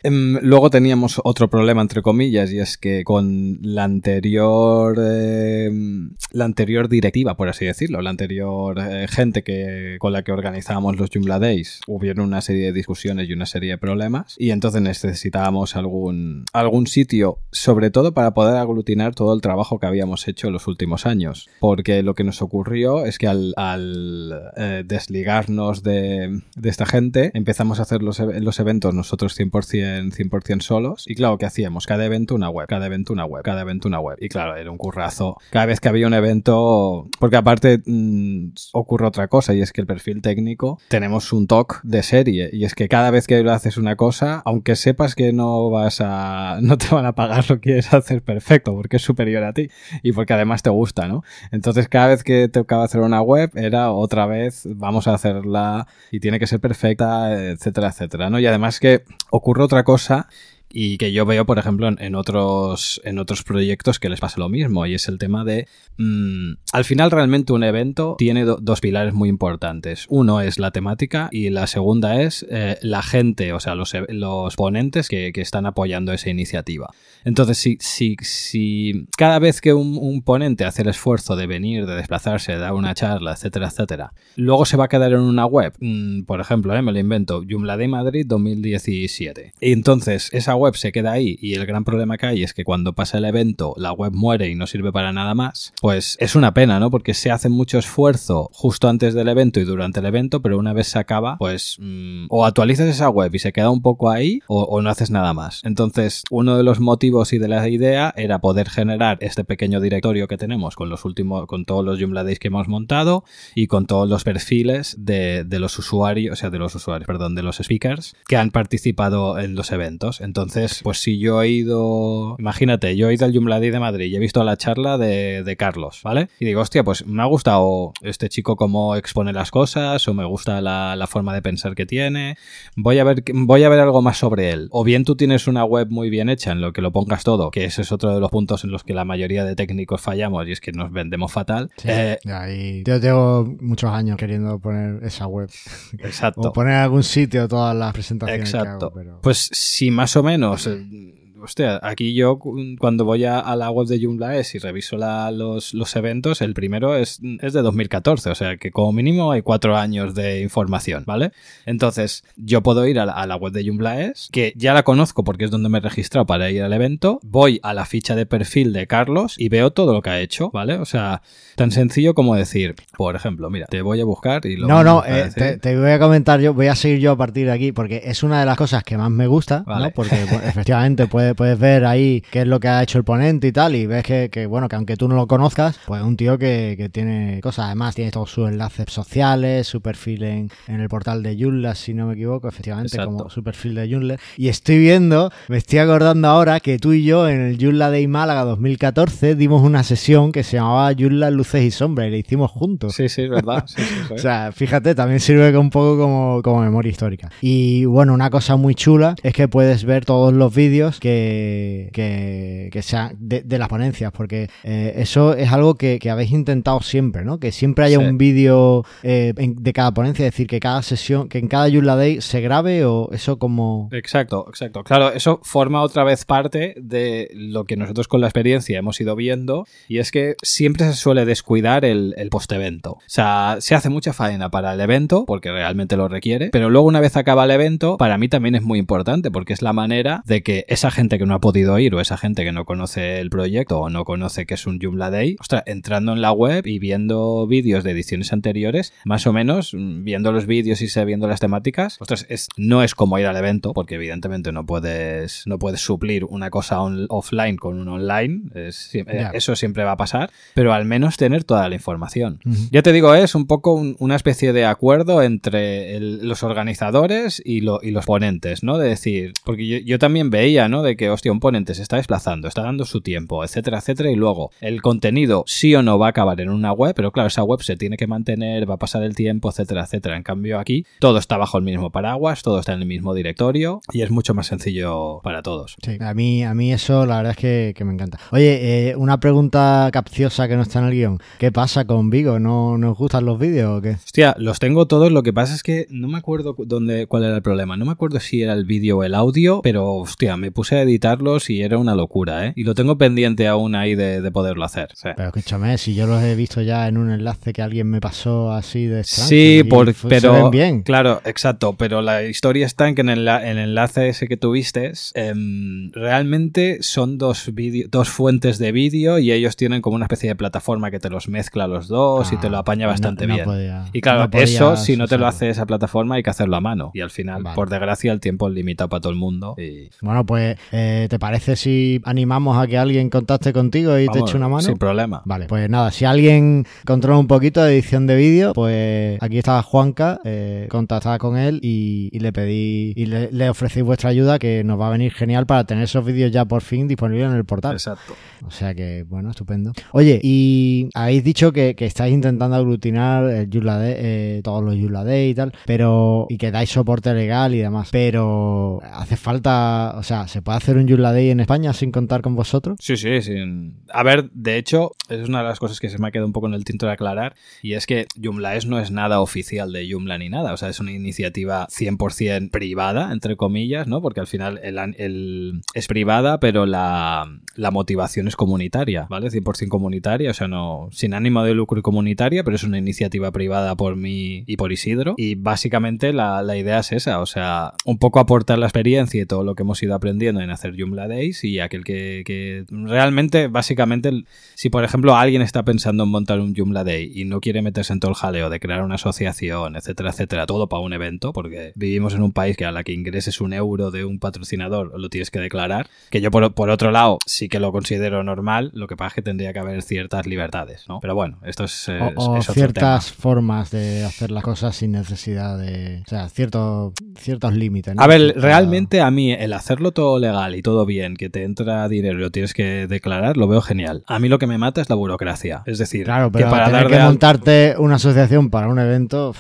Em, luego teníamos otro problema, entre comillas, y es que con la anterior, em, la anterior directiva, por así decirlo, la anterior eh, gente que, con la que organizábamos los Joomla Days, hubieron una serie de discusiones y una serie de problemas, y entonces necesitábamos algún, algún sitio, sobre todo para poder aglutinar todo el trabajo que habíamos hecho en los últimos años. Porque lo que nos ocurrió es que al, eh, desligarnos de, esta gente, empezamos a hacer los, los eventos nosotros 100% 100%, 100 solos. Y claro, ¿qué hacíamos? Cada evento una web, cada evento una web, cada evento una web. Y claro, era un currazo. Cada vez que había un evento, porque aparte mmm, ocurre otra cosa y es que el perfil técnico tenemos un talk de serie y es que cada vez que haces una cosa, aunque sepas que no vas a, no te van a pagar lo quieres hacer perfecto porque es superior a ti y porque además te gusta, ¿no? Entonces cada vez que tocaba hacer una web era otra vez, vamos a hacerla y tiene que ser perfecta, etcétera, etcétera, ¿no? Y además que ocurre otra cosa y que yo veo, por ejemplo, en, otros, en otros proyectos que les pasa lo mismo, y es el tema de, mmm, al final realmente un evento tiene do, dos pilares muy importantes. Uno es la temática y la segunda es eh, la gente, o sea, los, los ponentes que, que, están apoyando esa iniciativa. Entonces, si, si, si cada vez que un, un, ponente hace el esfuerzo de venir, de desplazarse, de dar una charla, etcétera, etcétera, luego se va a quedar en una web, mmm, por ejemplo, eh, me lo invento, Joomla de Madrid 2017. Y entonces, esa web se queda ahí y el gran problema que hay es que cuando pasa el evento la web muere y no sirve para nada más, pues es una pena, ¿no? Porque se hace mucho esfuerzo justo antes del evento y durante el evento, pero una vez se acaba, pues mmm, o actualizas esa web y se queda un poco ahí o, no haces nada más. Entonces, uno de los motivos y de la idea era poder generar este pequeño directorio que tenemos con los últimos, con todos los Joomla Days que hemos montado y con todos los perfiles de, de los usuarios, o sea, de los usuarios, perdón, de los speakers que han participado en los eventos. Entonces, entonces, pues si yo he ido, imagínate, yo he ido al Joomla Day de Madrid y he visto la charla de, de, Carlos, ¿vale? Y digo, hostia, pues me ha gustado este chico cómo expone las cosas o me gusta la, la, forma de pensar que tiene. Voy a ver, voy a ver algo más sobre él. O bien tú tienes una web muy bien hecha en lo que lo pongas todo, que ese es otro de los puntos en los que la mayoría de técnicos fallamos y es que nos vendemos fatal. Sí, eh, ahí. Yo tengo muchos años queriendo poner esa web. Exacto. o poner en algún sitio todas las presentaciones. Exacto. Que hago, pero... Pues si más o menos menos. Hostia, aquí yo cuando voy a, a la web de Joomla es y reviso la, los, los, eventos, el primero es, es, de 2014, o sea que como mínimo hay cuatro años de información, ¿vale? Entonces, yo puedo ir a la, a la web de Joomla es, que ya la conozco porque es donde me he registrado para ir al evento, voy a la ficha de perfil de Carlos y veo todo lo que ha hecho, ¿vale? O sea, tan sencillo como decir, por ejemplo, mira, te voy a buscar y lo... No, no, eh, te, te, voy a comentar yo, voy a seguir yo a partir de aquí porque es una de las cosas que más me gusta, vale. ¿no? Porque bueno, efectivamente puede puedes ver ahí qué es lo que ha hecho el ponente y tal, y ves que, que bueno, que aunque tú no lo conozcas, pues es un tío que, que, tiene cosas, además tiene todos sus enlaces sociales, su perfil en, en el portal de Joomla, si no me equivoco, efectivamente, Exacto. como su perfil de Joomla. Y estoy viendo, me estoy acordando ahora que tú y yo en el Joomla Day Málaga 2014 dimos una sesión que se llamaba Joomla Luces y Sombras y la hicimos juntos. Sí, sí, verdad. Sí, sí, sí. o sea, fíjate, también sirve un poco como, como memoria histórica. Y bueno, una cosa muy chula es que puedes ver todos los vídeos que, que, que sean de, de, las ponencias, porque eh, eso es algo que, que, habéis intentado siempre, ¿no? Que siempre haya sí. un vídeo eh, de cada ponencia, es decir, que cada sesión, que en cada Joomla Day se grabe o eso como... Exacto, exacto. Claro, eso forma otra vez parte de lo que nosotros con la experiencia hemos ido viendo y es que siempre se suele descuidar el, el post-evento. O sea, se hace mucha faena para el evento porque realmente lo requiere, pero luego una vez acaba el evento, para mí también es muy importante porque es la manera de que esa gente que no ha podido ir o esa gente que no conoce el proyecto o no conoce que es un Joomla Day, ostras, entrando en la web y viendo vídeos de ediciones anteriores, más o menos viendo los vídeos y viendo las temáticas, ostras, es, no es como ir al evento porque evidentemente no puedes, no puedes suplir una cosa on, offline con un online, es, yeah. eso siempre va a pasar, pero al menos tener toda la información. Uh -huh. Ya te digo, es un poco un, una especie de acuerdo entre el, los organizadores y, lo, y, los ponentes, ¿no? De decir, porque yo, yo, también veía, ¿no? De que, hostia, un ponente se está desplazando, está dando su tiempo, etcétera, etcétera, y luego el contenido sí o no va a acabar en una web, pero claro, esa web se tiene que mantener, va a pasar el tiempo, etcétera, etcétera. En cambio, aquí todo está bajo el mismo paraguas, todo está en el mismo directorio y es mucho más sencillo para todos. Sí, a mí, a mí eso la verdad es que, que me encanta. Oye, eh, una pregunta capciosa que no está en el guion. ¿Qué pasa con Vigo? ¿No nos gustan los vídeos o qué? Hostia, los tengo todos, lo que pasa es que no me acuerdo dónde, cuál era el problema. No me acuerdo si era el vídeo o el audio, pero hostia, me puse editarlos y era una locura, ¿eh? Y lo tengo pendiente aún ahí de, de poderlo hacer. Sí. Pero escúchame, si yo los he visto ya en un enlace que alguien me pasó así de extraño, Sí, por, fue- pero se ven bien. claro, exacto, pero la historia está en que en el, en el enlace ese que tuviste, em, realmente son dos vídeo- dos fuentes de vídeo y ellos tienen como una especie de plataforma que te los mezcla los dos y te lo Ah, apaña bastante no bien. podía- y claro, no eso si no te lo hace esa plataforma hay que hacerlo a mano y al final, Vale. por desgracia, el tiempo es limitado para todo el mundo y Bueno, pues, eh, ¿te parece si animamos a que alguien contacte contigo y te eche una mano? sin problema. Vale, pues nada, si alguien controla un poquito de edición de vídeo, pues aquí está Juanca, eh, contactad con él y, y le pedí y le, le ofrecéis vuestra ayuda que nos va a venir genial para tener esos vídeos ya por fin disponibles en el portal. Exacto. O sea que, bueno, estupendo. Oye, y habéis dicho que, que estáis intentando aglutinar el Joomla Day, eh, todos los Joomla Day y tal, pero y que dais soporte legal y demás, pero hace falta, o sea, ¿se puede hacer un Joomla Day en España sin contar con vosotros? Sí, sí, sin... A ver, de hecho, es una de las cosas que se me ha quedado un poco en el tinto de aclarar, y es que Joomla es no es nada oficial de Joomla ni nada, o sea, es una iniciativa 100% privada, entre comillas, ¿no? Porque al final el, el- es privada, pero la, la motivación es comunitaria, ¿vale? 100% comunitaria, o sea, no sin ánimo de lucro y comunitaria, pero es una iniciativa privada por mí y por Isidro, y básicamente la, la idea es esa, o sea, un poco aportar la experiencia y todo lo que hemos ido aprendiendo en hacer Joomla Days y aquel que, que realmente, básicamente, si por ejemplo alguien está pensando en montar un Joomla Day y no quiere meterse en todo el jaleo de crear una asociación, etcétera, etcétera, todo para un evento, porque vivimos en un país que a la que ingreses un euro de un patrocinador lo tienes que declarar, que yo por, por otro lado sí que lo considero normal, lo que pasa es que tendría que haber ciertas libertades, ¿no? Pero bueno, esto es, eh, O, es ciertas tema. formas de hacer las cosas sin necesidad de... O sea, ciertos ciertos límites. ¿no? A ver, realmente a mí el hacerlo todo legal y todo bien, que te entra dinero y lo tienes que declarar, lo veo genial. A mí lo que me mata es la burocracia. Es decir, Claro, que pero para tener dar que de al- montarte una asociación para un evento,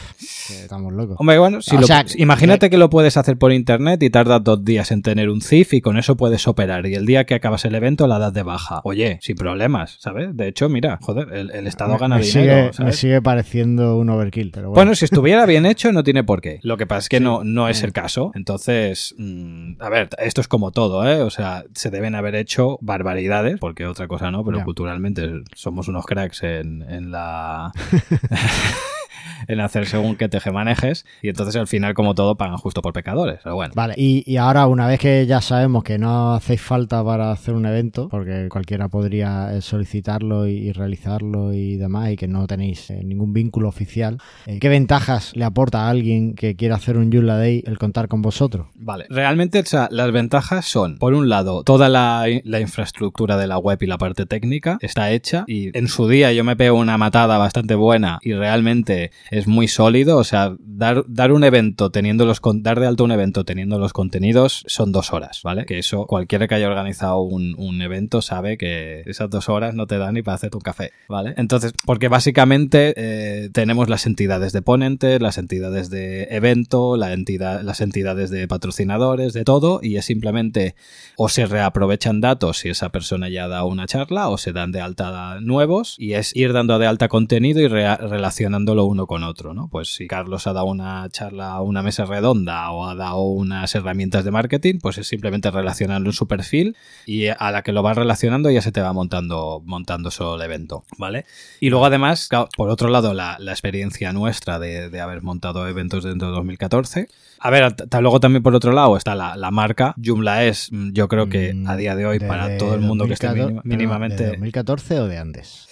que estamos locos. Hombre, bueno, si O lo- sea, imagínate que lo puedes hacer por internet y tardas dos días en tener un CIF y con eso puedes operar. Y el día que acabas el evento la das de baja. Oye, sin problemas, ¿sabes? De hecho, mira, joder, el, el Estado me, gana me dinero. sigue, me sigue pareciendo un overkill, pero bueno. Bueno, si estuviera bien hecho, no tiene por qué. Lo que pasa es que no, no es el caso. Entonces, mm, a ver, esto es como todo, ¿eh? O sea, se deben haber hecho barbaridades, porque otra cosa no, pero culturalmente somos unos cracks en, en la. en hacer según qué tejemanejes. Y entonces al final, como todo, pagan justo por pecadores. Pero bueno. Vale, y, y ahora una vez que ya sabemos que no hacéis falta para hacer un evento, porque cualquiera podría eh, solicitarlo y, y realizarlo y demás, y que no tenéis eh, ningún vínculo oficial, eh, ¿qué ventajas le aporta a alguien que quiera hacer un Joomla Day el contar con vosotros? Vale, realmente o sea, las ventajas son, por un lado, toda la, la infraestructura de la web y la parte técnica está hecha y en su día yo me pego una matada bastante buena y realmente es muy sólido, o sea, dar, dar un evento teniendo los dar de alto un evento teniendo los contenidos son dos horas, ¿vale? Que eso cualquiera que haya organizado un, un evento sabe que esas dos horas no te dan ni para hacerte un café, ¿vale? Entonces, porque básicamente eh, tenemos las entidades de ponentes, las entidades de evento, la entidad, las entidades de patrocinadores, de todo, y es simplemente o se reaprovechan datos si esa persona ya da una charla, o se dan de alta nuevos, y es ir dando de alta contenido y relacionándolo uno con otro, ¿no? Pues si Carlos ha dado una charla, una mesa redonda, o ha dado unas herramientas de marketing, pues es simplemente relacionarlo en su perfil, y a la que lo vas relacionando ya se te va montando, montando solo el evento, ¿vale? Y luego además, por otro lado, la, la experiencia nuestra de, de haber montado eventos dentro de 2014. A ver, luego también por otro lado está la, la marca. Joomla es, mm, yo creo que a día de hoy, para todo el mundo que esté 2014, minim- pero, mínimamente... ¿de 2014 o de antes?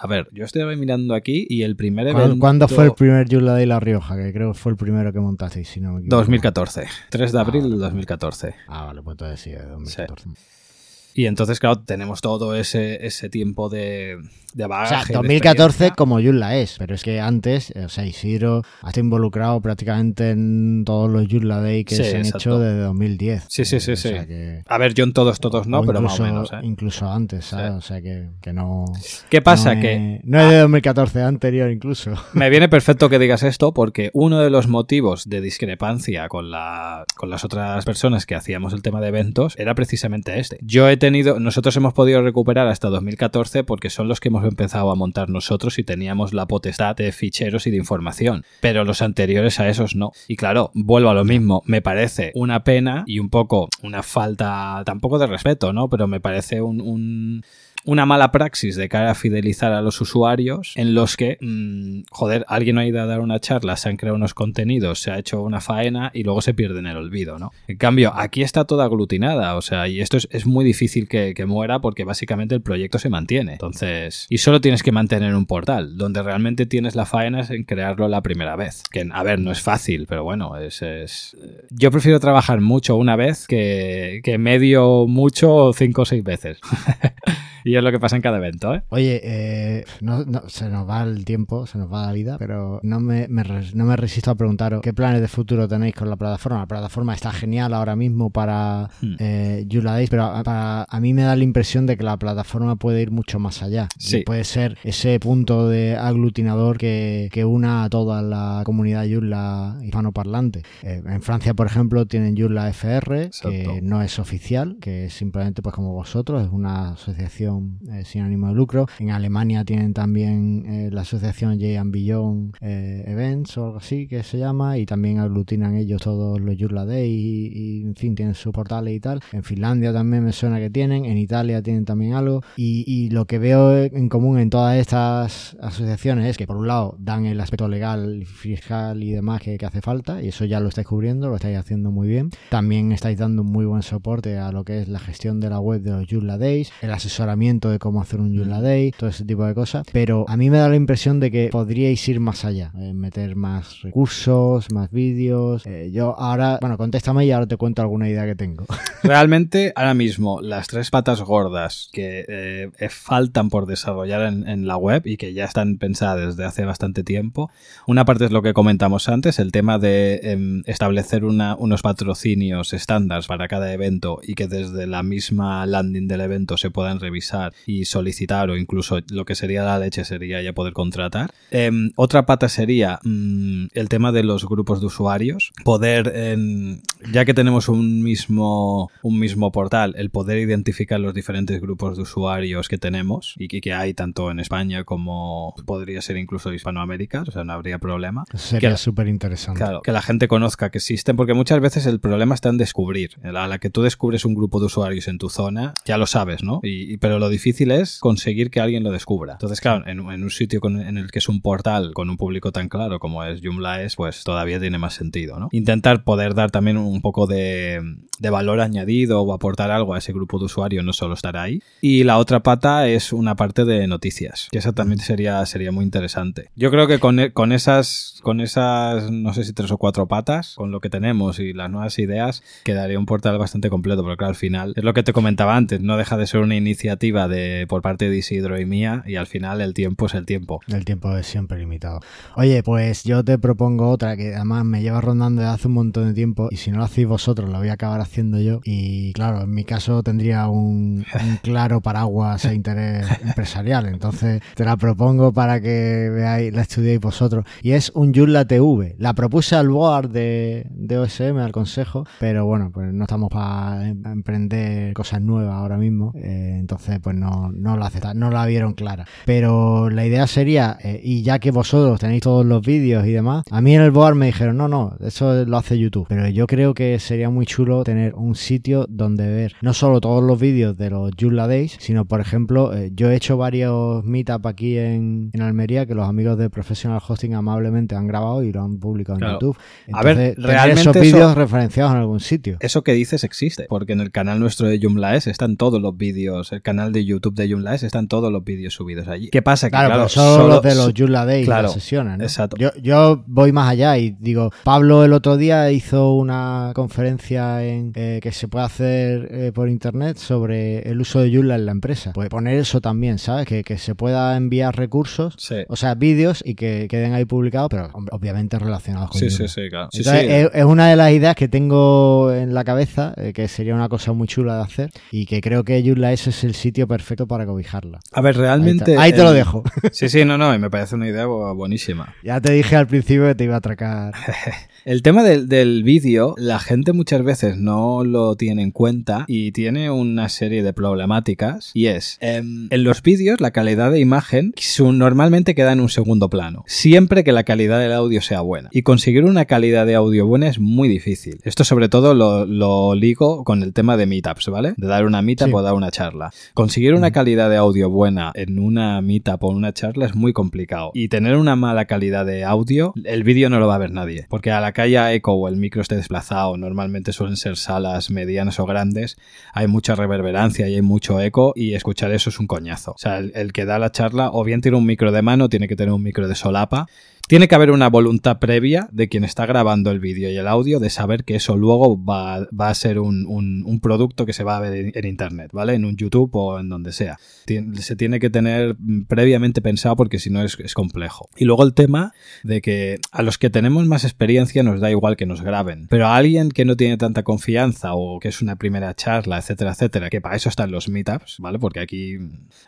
A ver, yo estoy mirando aquí y el primer ¿Cuándo, evento... cuándo fue el primer Joomla Day La Rioja? Que creo que fue el primero que montasteis, si no me equivoco. 2014. 3 de Ah, abril vale. del 2014. Ah, vale, pues entonces sí, de 2014. Y entonces, claro, tenemos todo ese, ese tiempo de, de O bagaje. sea, de 2014 experiencia. como Joomla es, pero es que antes, eh, o sea, Isidro ha estado involucrado prácticamente en todos los Joomla Day que Sí, se han exacto. hecho desde 2010. Sí, sí, sí, sí. que- A ver, yo en todos, todos no, o pero más o menos. ¿eh? Incluso antes, ¿sabes? Sí. O sea que, que no... ¿Qué pasa? no que No es de 2014, anterior incluso. Me viene perfecto que digas esto porque uno de los motivos de discrepancia con, la, con las otras personas que hacíamos el tema de eventos era precisamente este. Yo he tenido, nosotros hemos podido recuperar hasta 2014 porque son los que hemos empezado a montar nosotros y teníamos la potestad de ficheros y de información. Pero los anteriores a esos no. Y claro, vuelvo a lo mismo. Me parece una pena y un poco una falta, tampoco de respeto, ¿no? Pero me parece un, un una mala praxis de cara a fidelizar a los usuarios en los que, mm, joder, alguien ha ido a dar una charla, se han creado unos contenidos, se ha hecho una faena y luego se pierde en el olvido, ¿no? En cambio, aquí está toda aglutinada, o sea, y esto es, muy difícil que, muera porque básicamente el proyecto se mantiene. Entonces, y solo tienes que mantener un portal, donde realmente tienes la faena es en crearlo la primera vez. Que, a ver, no es fácil, pero bueno, es... es... Yo prefiero trabajar mucho una vez que, que medio mucho cinco o seis veces. y es lo que pasa en cada evento. ¿eh? Oye, eh, no, se nos va el tiempo, se nos va la vida, pero no me, no me resisto a preguntaros qué planes de futuro tenéis con la plataforma. La plataforma está genial ahora mismo para hmm. eh, Days, pero a, mí me da la impresión de que la plataforma puede ir mucho más allá. Sí. puede ser ese punto de aglutinador que, que una a toda la comunidad Joomla hispanoparlante. Eh, en Francia, por ejemplo, tienen Joomla FR, que no es oficial, que es simplemente pues como vosotros, es una asociación eh, sin ánimo de lucro. En Alemania tienen también eh, la asociación J Beyond eh, Events o algo así que se llama y también aglutinan ellos todos los Joomla Day y, en fin tienen sus portales y tal. En Finlandia también me suena que tienen, en Italia tienen también algo y, lo que veo en común en todas estas asociaciones es que por un lado dan el aspecto legal, fiscal y demás que, hace falta y eso ya lo estáis cubriendo, lo estáis haciendo muy bien. También estáis dando un muy buen soporte a lo que es la gestión de la web de los Joomla Days, el asesoramiento de cómo hacer un Joomla Day, todo ese tipo de cosas. Pero a mí me da la impresión de que podríais ir más allá, eh, meter más recursos, más vídeos. Eh, yo ahora, bueno, contéstame y ahora te cuento alguna idea que tengo. Realmente, ahora mismo, las tres patas gordas que eh, faltan por desarrollar en, la web y que ya están pensadas desde hace bastante tiempo, una parte es lo que comentamos antes, el tema de em, establecer unos patrocinios estándar para cada evento y que desde la misma landing del evento se puedan revisar y solicitar o incluso lo que sería la leche sería ya poder contratar. Em, otra pata sería mm, el tema de los grupos de usuarios. Poder, ya que tenemos un mismo, un mismo portal, el poder identificar los diferentes grupos de usuarios que tenemos y que, hay tanto en España como podría ser incluso Hispanoamérica, o sea, no habría problema. Sería súper interesante. Claro, que la gente conozca que existen, porque muchas veces el problema está en descubrir. A la que tú descubres un grupo de usuarios en tu zona, ya lo sabes, ¿no? Y, pero lo difícil es conseguir que alguien lo descubra. Entonces, claro, en, un sitio en el que es un portal con un público tan claro como es Joomla es, pues todavía tiene más sentido, ¿no? Intentar poder dar también un poco de, valor añadido o aportar algo a ese grupo de usuarios, no solo estar ahí. Y la otra pata es una parte de noticias, que esa también sería, sería muy interesante. Yo creo que con, con esas, con esas, no sé si tres o cuatro patas, con lo que tenemos y las nuevas ideas, quedaría un portal bastante completo, porque claro, al final es lo que te comentaba antes, no deja de ser una iniciativa de por parte de Isidro y mía y al final el tiempo es el tiempo. El tiempo es siempre limitado. Oye, pues yo te propongo otra que además me lleva rondando desde hace un montón de tiempo y si no lo hacéis vosotros lo voy a acabar haciendo yo y claro, en mi caso tendría un, claro paraguas e interés empresarial, entonces te la propongo para que veáis, la estudiéis vosotros y es un Joomla TV. La propuse al board de, de OSM, al consejo, pero bueno, pues no estamos para em, emprender cosas nuevas ahora mismo, eh, entonces pues no, no la no la vieron clara. Pero la idea sería, eh, y ya que vosotros tenéis todos los vídeos y demás, a mí en el board me dijeron, no, no, eso lo hace YouTube. Pero yo creo que sería muy chulo tener un sitio donde ver no solo todos los vídeos de los Joomla Days, sino por ejemplo, eh, yo he hecho varios meetups aquí en, Almería que los amigos de Professional Hosting amablemente han grabado y lo han publicado en YouTube. a ver, realmente esos vídeos referenciados en algún sitio. Eso que dices existe, porque en el canal nuestro de Joomla están todos los vídeos, el canal de YouTube de Joomla están todos los vídeos subidos allí. ¿Qué pasa? Que, claro, son los de los Joomla Days, las sesiones. Exacto. Yo, yo, voy más allá y digo, Pablo el otro día hizo una conferencia en, eh, que se puede hacer eh, por internet sobre el uso de Joomla en la empresa. Puede poner eso también, ¿sabes? Que, que se pueda enviar recursos, o sea, vídeos y que queden ahí publicados, pero obviamente relacionados con Sí, sí, sí, claro. Es, una de las ideas que tengo en la cabeza, eh, que sería una cosa muy chula de hacer y que creo que Joomla es el sitio sitio perfecto para cobijarla. A ver, realmente... Ahí te, lo dejo. Sí, sí, no, no, y me parece una idea buenísima. Ya te dije al principio que te iba a atracar. El tema del, del vídeo, la gente muchas veces no lo tiene en cuenta y tiene una serie de problemáticas y es, em, en los vídeos la calidad de imagen normalmente queda en un segundo plano, siempre que la calidad del audio sea buena. Y conseguir una calidad de audio buena es muy difícil. Esto sobre todo lo, lo ligo con el tema de meetups, ¿vale? De dar una meetup o dar una charla. Conseguir una calidad de audio buena en una meetup o una charla es muy complicado. Y tener una mala calidad de audio, el vídeo no lo va a ver nadie. Porque a la que haya eco o el micro esté desplazado, normalmente suelen ser salas medianas o grandes, hay mucha reverberancia y hay mucho eco y escuchar eso es un coñazo. O sea, el, el que da la charla o bien tiene un micro de mano, tiene que tener un micro de solapa tiene que haber una voluntad previa de quien está grabando el vídeo y el audio de saber que eso luego va, a ser un, producto que se va a ver en, Internet, ¿vale? En un YouTube o en donde sea. se tiene que tener previamente pensado porque si no es, es, complejo. Y luego el tema de que a los que tenemos más experiencia nos da igual que nos graben, pero a alguien que no tiene tanta confianza o que es una primera charla, etcétera, etcétera, que para eso están los meetups, ¿vale? Porque aquí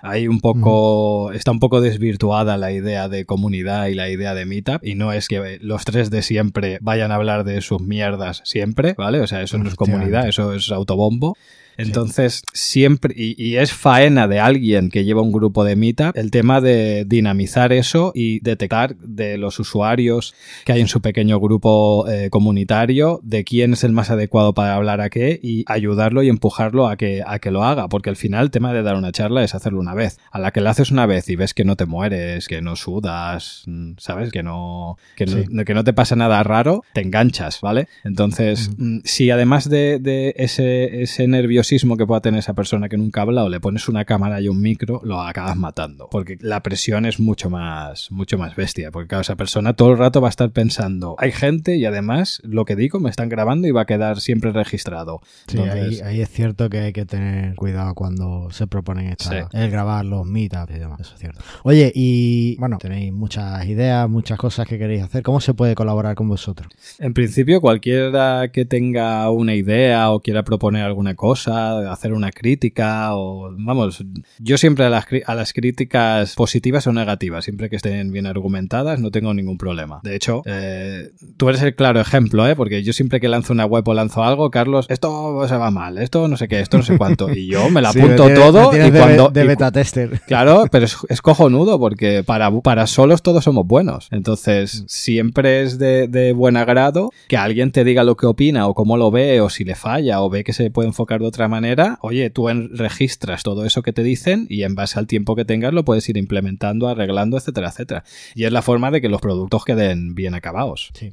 hay un poco, está un poco desvirtuada la idea de comunidad y la idea de meetup y no es que los tres de siempre vayan a hablar de sus mierdas siempre, ¿vale? O sea, eso no es comunidad, eso es autobombo. Entonces, siempre, y, es faena de alguien que lleva un grupo de Meetup, el tema de dinamizar eso y detectar de los usuarios que hay en su pequeño grupo eh, comunitario de quién es el más adecuado para hablar a qué y ayudarlo y empujarlo a que, a que lo haga, porque al final el tema de dar una charla es hacerlo una vez. A la que la haces una vez y ves que no te mueres, que no sudas, ¿sabes? Que no, que, no, que no te pasa nada raro, te enganchas, ¿vale? Entonces, mm, si además de, de ese, ese nerviosismo que pueda tener esa persona que nunca habla o le pones una cámara y un micro, lo acabas matando. Porque la presión es mucho más, mucho más bestia. Porque claro, esa persona todo el rato va a estar pensando, hay gente y además lo que digo me están grabando y va a quedar siempre registrado. Sí, ahí, es cierto que hay que tener cuidado cuando se proponen esta, el grabar los meetups y demás. Eso es cierto. Oye, y bueno, tenéis muchas ideas, muchas cosas que queréis hacer. ¿Cómo se puede colaborar con vosotros? En principio, cualquiera que tenga una idea o quiera proponer alguna cosa, hacer una crítica o vamos, yo siempre a las, a las críticas positivas o negativas, siempre que estén bien argumentadas, no tengo ningún problema. De hecho, eh, tú eres el claro ejemplo, ¿eh? porque yo siempre que lanzo una web o lanzo algo, Carlos, esto se va mal, esto no sé qué, esto no sé cuánto, y yo me la apunto todo y cuando... De, beta tester. Claro, pero es, cojonudo porque para, para solos todos somos buenos. Entonces, siempre es de, de buen agrado que alguien te diga lo que opina o cómo lo ve o si le falla o ve que se puede enfocar de otra manera, oye, tú registras todo eso que te dicen y en base al tiempo que tengas lo puedes ir implementando, arreglando, etcétera, etcétera. Y es la forma de que los productos queden bien acabados. Sí.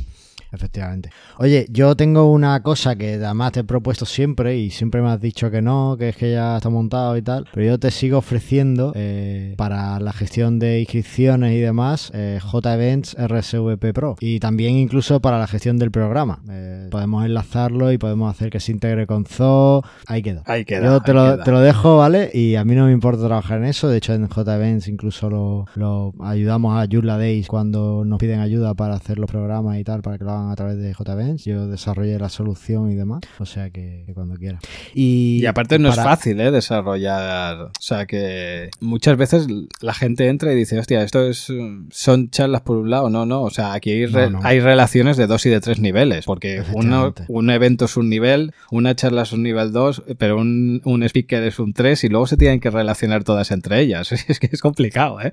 Efectivamente. Oye, yo tengo una cosa que además te he propuesto siempre y siempre me has dicho que no, que es que ya está montado y tal, pero yo te sigo ofreciendo eh, para la gestión de inscripciones y demás eh, JEvents RSVP Pro y también incluso para la gestión del programa. Eh, podemos enlazarlo y podemos hacer que se integre con Zoo. Ahí queda. Ahí queda. Yo te, lo, te lo, dejo, ¿vale? Y a mí no me importa trabajar en eso. De hecho, en JEvents incluso lo, lo ayudamos a Yula Days cuando nos piden ayuda para hacer los programas y tal, para que lo a través de JVenz. Yo desarrollé la solución y demás. O sea que, cuando quiera. Y, aparte no es fácil, ¿eh? Desarrollar. O sea que muchas veces la gente entra y dice, hostia, esto es son charlas por un lado. No, no. O sea, aquí hay, relaciones de dos y de tres niveles. Porque uno, un evento es un nivel, una charla es un nivel dos, pero un, un speaker es un tres y luego se tienen que relacionar todas entre ellas. Es que es complicado, ¿eh?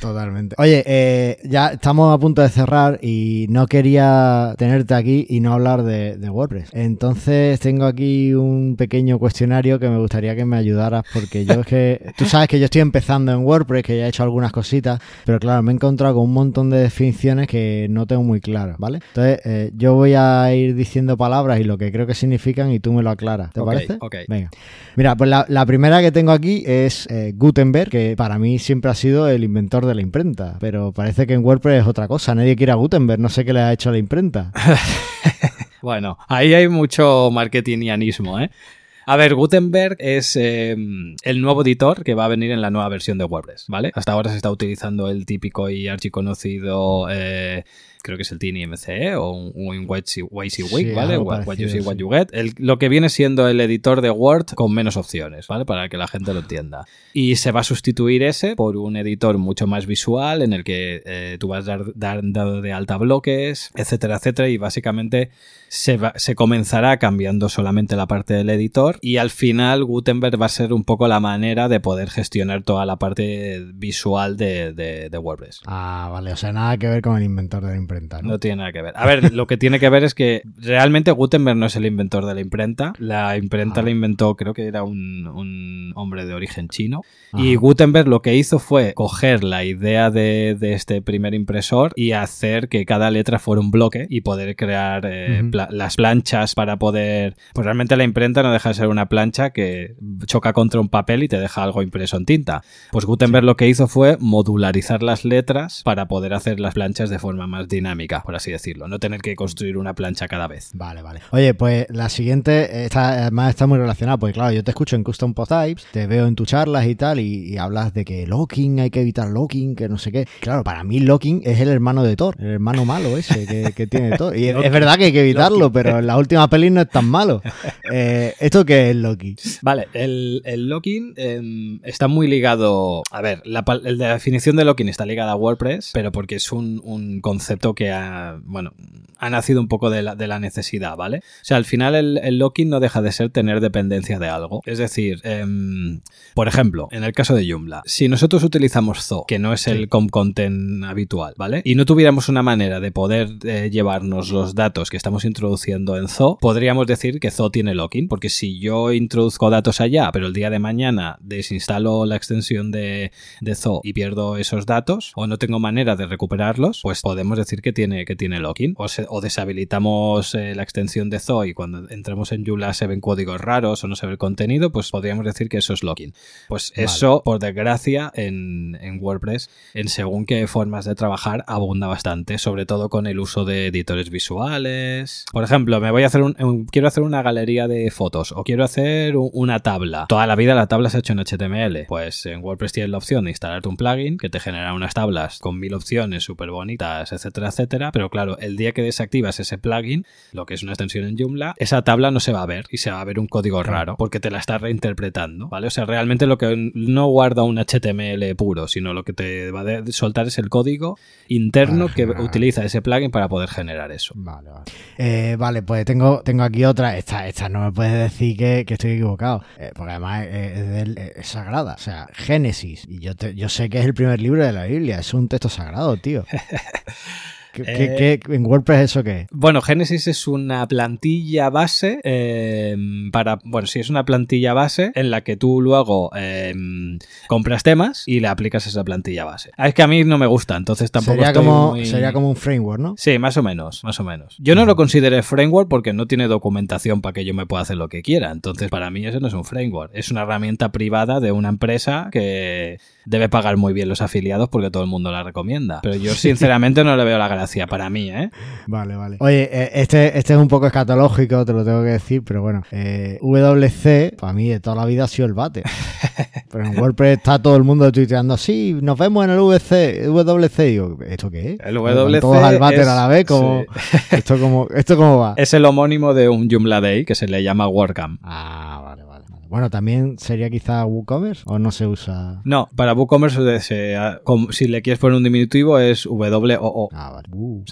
Totalmente. Oye, eh, ya estamos a punto de cerrar y no quería tenerte aquí y no hablar de, WordPress. Entonces tengo aquí un pequeño cuestionario que me gustaría que me ayudaras porque yo es que tú sabes que yo estoy empezando en WordPress, que ya he hecho algunas cositas, pero claro, me he encontrado con un montón de definiciones que no tengo muy claras, ¿vale? Entonces eh, yo voy a ir diciendo palabras y lo que creo que significan y tú me lo aclaras, ¿te parece? Ok. Venga. Mira, pues la, primera que tengo aquí es eh, Gutenberg, que para mí siempre ha sido el inventor de la imprenta, pero parece que en WordPress es otra cosa, nadie quiere a Gutenberg, no sé qué le ha hecho la imprenta. bueno, ahí hay mucho marketingianismo, ¿eh? A ver, Gutenberg es eh, el nuevo editor que va a venir en la nueva versión de WordPress, ¿vale? Hasta ahora se está utilizando el típico y archiconocido eh, creo que es el TinyMCE o un, un ¿vale? What, you see, what you get. lo que viene siendo el editor de Word con menos opciones, ¿vale? Para que la gente lo entienda. Y se va a sustituir ese por un editor mucho más visual en el que eh, tú vas a dar, dar, de alta bloques, etcétera, etcétera, y básicamente se, se comenzará cambiando solamente la parte del editor y al final Gutenberg va a ser un poco la manera de poder gestionar toda la parte visual de, de, WordPress. Ah, vale, o sea, nada que ver con el inventor ¿no? tiene nada que ver. A ver, lo que tiene que ver es que realmente Gutenberg no es el inventor de la imprenta. La imprenta ah. la inventó, creo que era un, hombre de origen chino. Y Gutenberg lo que hizo fue coger la idea de, este primer impresor y hacer que cada letra fuera un bloque y poder crear eh, las planchas para poder... Pues realmente la imprenta no deja de ser una plancha que choca contra un papel y te deja algo impreso en tinta. Pues Gutenberg lo que hizo fue modularizar las letras para poder hacer las planchas de forma más directa dinámica, por así decirlo, no tener que construir una plancha cada vez. Vale, vale. Oye, pues la siguiente está, además está muy relacionada, porque claro, yo te escucho en Custom Post Types, te veo en tus charlas y tal, y, hablas de que locking, hay que evitar locking, que no sé qué. Claro, para mí locking es el hermano de Thor, el hermano malo ese que, tiene Thor. Y es, verdad que hay que evitarlo, pero en la última peli no es tan malo. Eh, ¿Esto qué es locking? Vale, el, el locking em, está muy ligado. A ver, la, la, definición de locking está ligada a WordPress, pero porque es un, un concepto que ha, bueno, ha nacido un poco de la, de la necesidad, ¿vale? O sea, al final el, locking no deja de ser tener dependencia de algo. Es decir, em, por ejemplo, en el caso de Joomla, si nosotros utilizamos Zo, que no es el content habitual, ¿vale? Y no tuviéramos una manera de poder eh, llevarnos los datos que estamos introduciendo en Zo, podríamos decir que Zo tiene locking, porque si yo introduzco datos allá, pero el día de mañana desinstalo la extensión de, de Zo y pierdo esos datos, o no tengo manera de recuperarlos, pues podemos decir que tiene, que tiene locking. O, o deshabilitamos eh, la extensión de Zoe y cuando entramos en Joomla se ven códigos raros o no se ve el contenido, pues podríamos decir que eso es locking. Pues eso, por desgracia, en, WordPress, en según qué formas de trabajar, abunda bastante, sobre todo con el uso de editores visuales. Por ejemplo, me voy a hacer un, quiero hacer una galería de fotos o quiero hacer una tabla. Toda la vida la tabla se ha hecho en HTML. Pues en WordPress tienes la opción de instalarte un plugin que te genera unas tablas con mil opciones súper bonitas, etcétera, etcétera. Pero claro, el día que desactivas ese plugin, lo que es una extensión en Joomla, esa tabla no se va a ver y se va a ver un código raro porque te la está reinterpretando, ¿vale? O sea, realmente lo que no guarda un HTML puro, sino lo que te va a soltar es el código interno que utiliza ese plugin para poder generar eso. Vale, vale. Eh, vale, pues tengo, tengo aquí otra. Esta, esta no me puedes decir que, estoy equivocado, eh, porque además es, sagrada. O sea, Génesis. Y yo, yo sé que es el primer libro de la Biblia, es un texto sagrado, tío. ¿Qué, en WordPress eso qué? Bueno, Genesis es una plantilla base em, para, bueno, sí, es una plantilla base en la que tú luego em, compras temas y le aplicas esa plantilla base. Ah, es que a mí no me gusta, entonces tampoco sería como Sería como un framework, ¿no? Sí, más o menos, más o menos. Yo no lo consideré framework porque no tiene documentación para que yo me pueda hacer lo que quiera, entonces para mí eso no es un framework, es una herramienta privada de una empresa que debe pagar muy bien los afiliados porque todo el mundo la recomienda. Pero yo sinceramente no le veo la gracia para mí, ¿eh? Vale, vale. Oye, eh, este, este es un poco escatológico, te lo tengo que decir, pero bueno. Eh, WC, para mí de toda la vida ha sido el bate. Pero en WordPress está todo el mundo tuiteando, sí, nos vemos en el VC, WC. Y digo, ¿esto qué es? El WC todos al váter a la vez, como, ¿esto, cómo, ¿esto cómo va? Es el homónimo de un Joomla Day que se le llama WordCamp. Ah, vale. Bueno, también sería quizá WooCommerce o no se usa. No, para WooCommerce si le quieres poner un diminutivo es WOO. Ah, vale. Uh,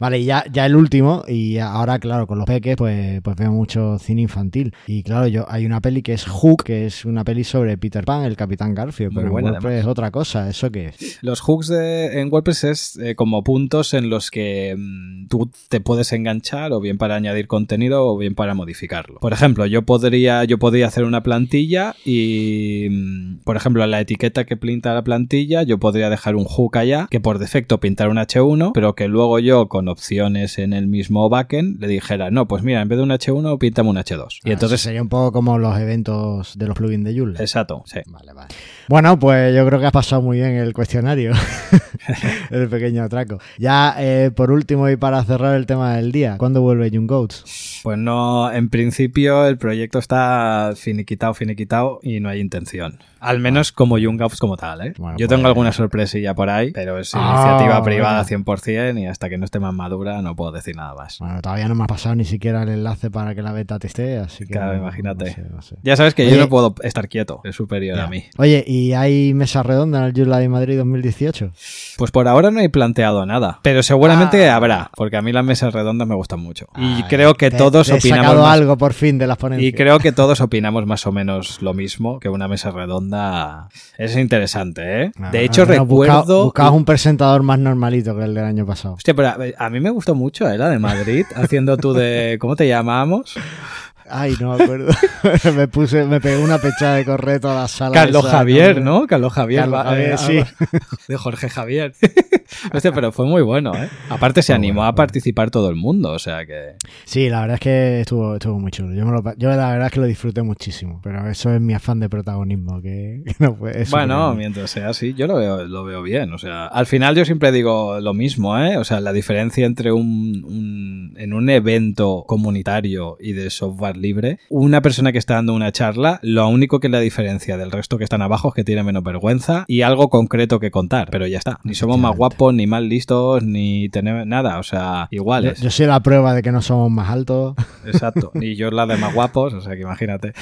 vale, y ya, ya el último, y ahora, claro, con los peques, pues, pues veo mucho cine infantil. Y claro, yo hay una peli que es Hook, que es una peli sobre Peter Pan, el Capitán Garfield, pero en WordPress es otra cosa. ¿Eso qué es? Los hooks de, en WordPress es eh, como puntos en los que mm, tú te puedes enganchar, o bien para añadir contenido, o bien para modificarlo. Por ejemplo, yo podría, yo podría hacer una plantilla y, mm, por ejemplo, en la etiqueta que pinta la plantilla, yo podría dejar un hook allá que por defecto pintar un H1, pero que luego yo, con opciones en el mismo backend, le dijera, no, pues mira, en vez de un H1, píntame un H2. Y Ah, entonces. sería un poco como los eventos de los plugins de Joomla. Exacto, sí. Vale, vale. Bueno, pues yo creo que has pasado muy bien el cuestionario. el pequeño atraco. Ya, eh, por último, y para cerrar el tema del día, ¿cuándo vuelve Young Goats? Pues no, en principio el proyecto está finiquitado, finiquitado y no hay intención. Al menos como Young Ops como tal, ¿eh? Bueno, Yo pues- tengo alguna sorpresilla por ahí, pero es Ah, iniciativa privada venga. 100% y hasta que no esté más madura no puedo decir nada más. Bueno, todavía no me ha pasado ni siquiera el enlace para que la beta teste, así que. Claro, no- imagínate. no sé, no sé. Ya sabes que Oye. yo no puedo estar quieto, es superior Ya. a mí. Oye, ¿y hay mesa redonda en el Joomla de Madrid 2018? Pues por ahora no he planteado nada, pero seguramente Ah. habrá, porque a mí las mesas redondas me gustan mucho. Y Ay, creo que te- todos te he opinamos sacado más- algo por fin de las ponencias. Y creo que todos opinamos más o menos lo mismo, que una mesa redonda es interesante, ¿eh? Ah, De hecho, recuerdo... Buscabas un presentador más normalito que el del año pasado. Hostia, pero a, a mí me gustó mucho, ¿eh? La de Madrid, haciendo tú de... ¿Cómo te llamamos? Ay, no me acuerdo. me puse, me pegué una pechada de correr toda la sala. Carlos esa, Javier, ¿no? Carlos Javier. Carlos va- Javier, eh, sí. De Jorge Javier. Hostia, pero fue muy bueno, ¿eh? Aparte se animó bueno, a bueno. participar todo el mundo, o sea que... Sí, la verdad es que estuvo, estuvo muy chulo. Yo, me lo pa- yo la verdad es que lo disfruté muchísimo, pero eso es mi afán de protagonismo, que, no. Bueno, mientras sea así, yo lo veo, lo veo bien. O sea, al final yo siempre digo lo mismo, ¿eh? O sea, la diferencia entre un, un- en un evento comunitario y de software libre, una persona que está dando una charla, lo único que la diferencia del resto que están abajo es que tiene menos vergüenza y algo concreto que contar, pero ya está. Ni somos más Efectivamente. Ni más listos, ni tenemos nada, o sea, yo, iguales. yo soy la prueba de que no somos más altos. Exacto. Y yo la de más guapos, o sea, que imagínate.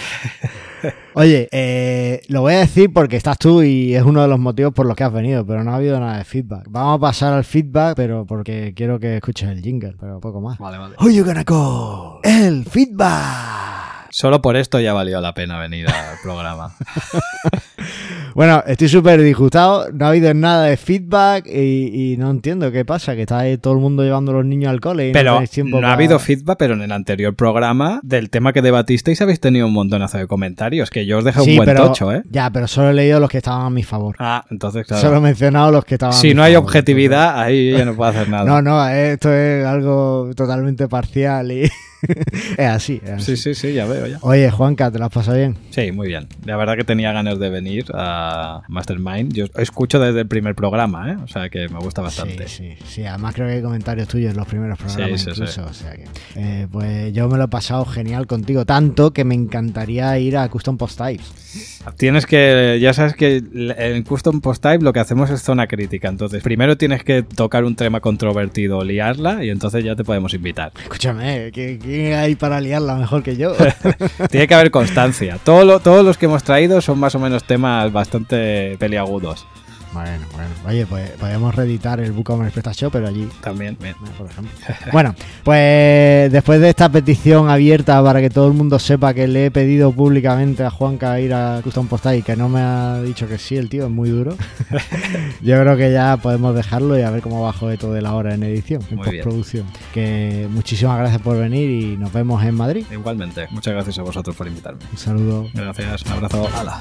Oye, eh, lo voy a decir porque estás tú y es uno de los motivos por los que has venido, pero no ha habido nada de feedback. Vamos a pasar al feedback, pero porque quiero que escuches el jingle, pero poco más. Vale, vale. Who you gonna call? El feedback. Solo por esto ya valió la pena venir al programa. Bueno, estoy súper disgustado, no ha habido nada de feedback y, y no entiendo qué pasa, que está ahí todo el mundo llevando a los niños al cole y no Pero tenéis tiempo no ha habido feedback, pero en el anterior programa del tema que debatisteis habéis tenido un montonazo de comentarios, que yo os dejé Sí, un buen pero, tocho, ¿eh? Ya, pero solo he leído los que estaban a mi favor. Ah, entonces claro. Solo he mencionado los que estaban a si mi no hay favor, objetividad, ahí ya no puedo hacer nada. No, no, esto es algo totalmente parcial y es así. es así. Sí, sí, sí, ya veo ya. Oye, Juanca, ¿te lo has pasado bien? Sí, muy bien. La verdad que tenía ganas de venir a Mastermind. Yo escucho desde el primer programa, ¿eh? O sea que me gusta bastante. Sí, sí, sí. Además creo que hay comentarios tuyos en los primeros programas Sí, sí, incluso. O sea que, eh, pues yo me lo he pasado genial contigo, tanto que me encantaría ir a Custom Post Types. Tienes que, ya sabes que en Custom Post Type lo que hacemos es zona crítica. Entonces, primero tienes que tocar un tema controvertido, liarla y entonces ya te podemos invitar. Escúchame, ¿qué- ¿quién hay para liarla mejor que yo? Tiene que haber constancia. Todo lo- todos los que hemos traído son más o menos temas bastante peliagudos. bueno, bueno. Oye, pues podemos reeditar el WooCommerce PrestaShop, pero allí También. bien. por ejemplo. Bueno, pues después de esta petición abierta para que todo el mundo sepa que le he pedido públicamente a Juanca ir a Custom Postal y que no me ha dicho que sí, el tío es muy duro. Yo creo que ya podemos dejarlo y a ver cómo bajo esto de la hora en edición, en Muy bien. postproducción. Que muchísimas gracias por venir y nos vemos en Madrid. Igualmente. Muchas gracias a vosotros por invitarme. Un saludo. Gracias. Un abrazo. Hala.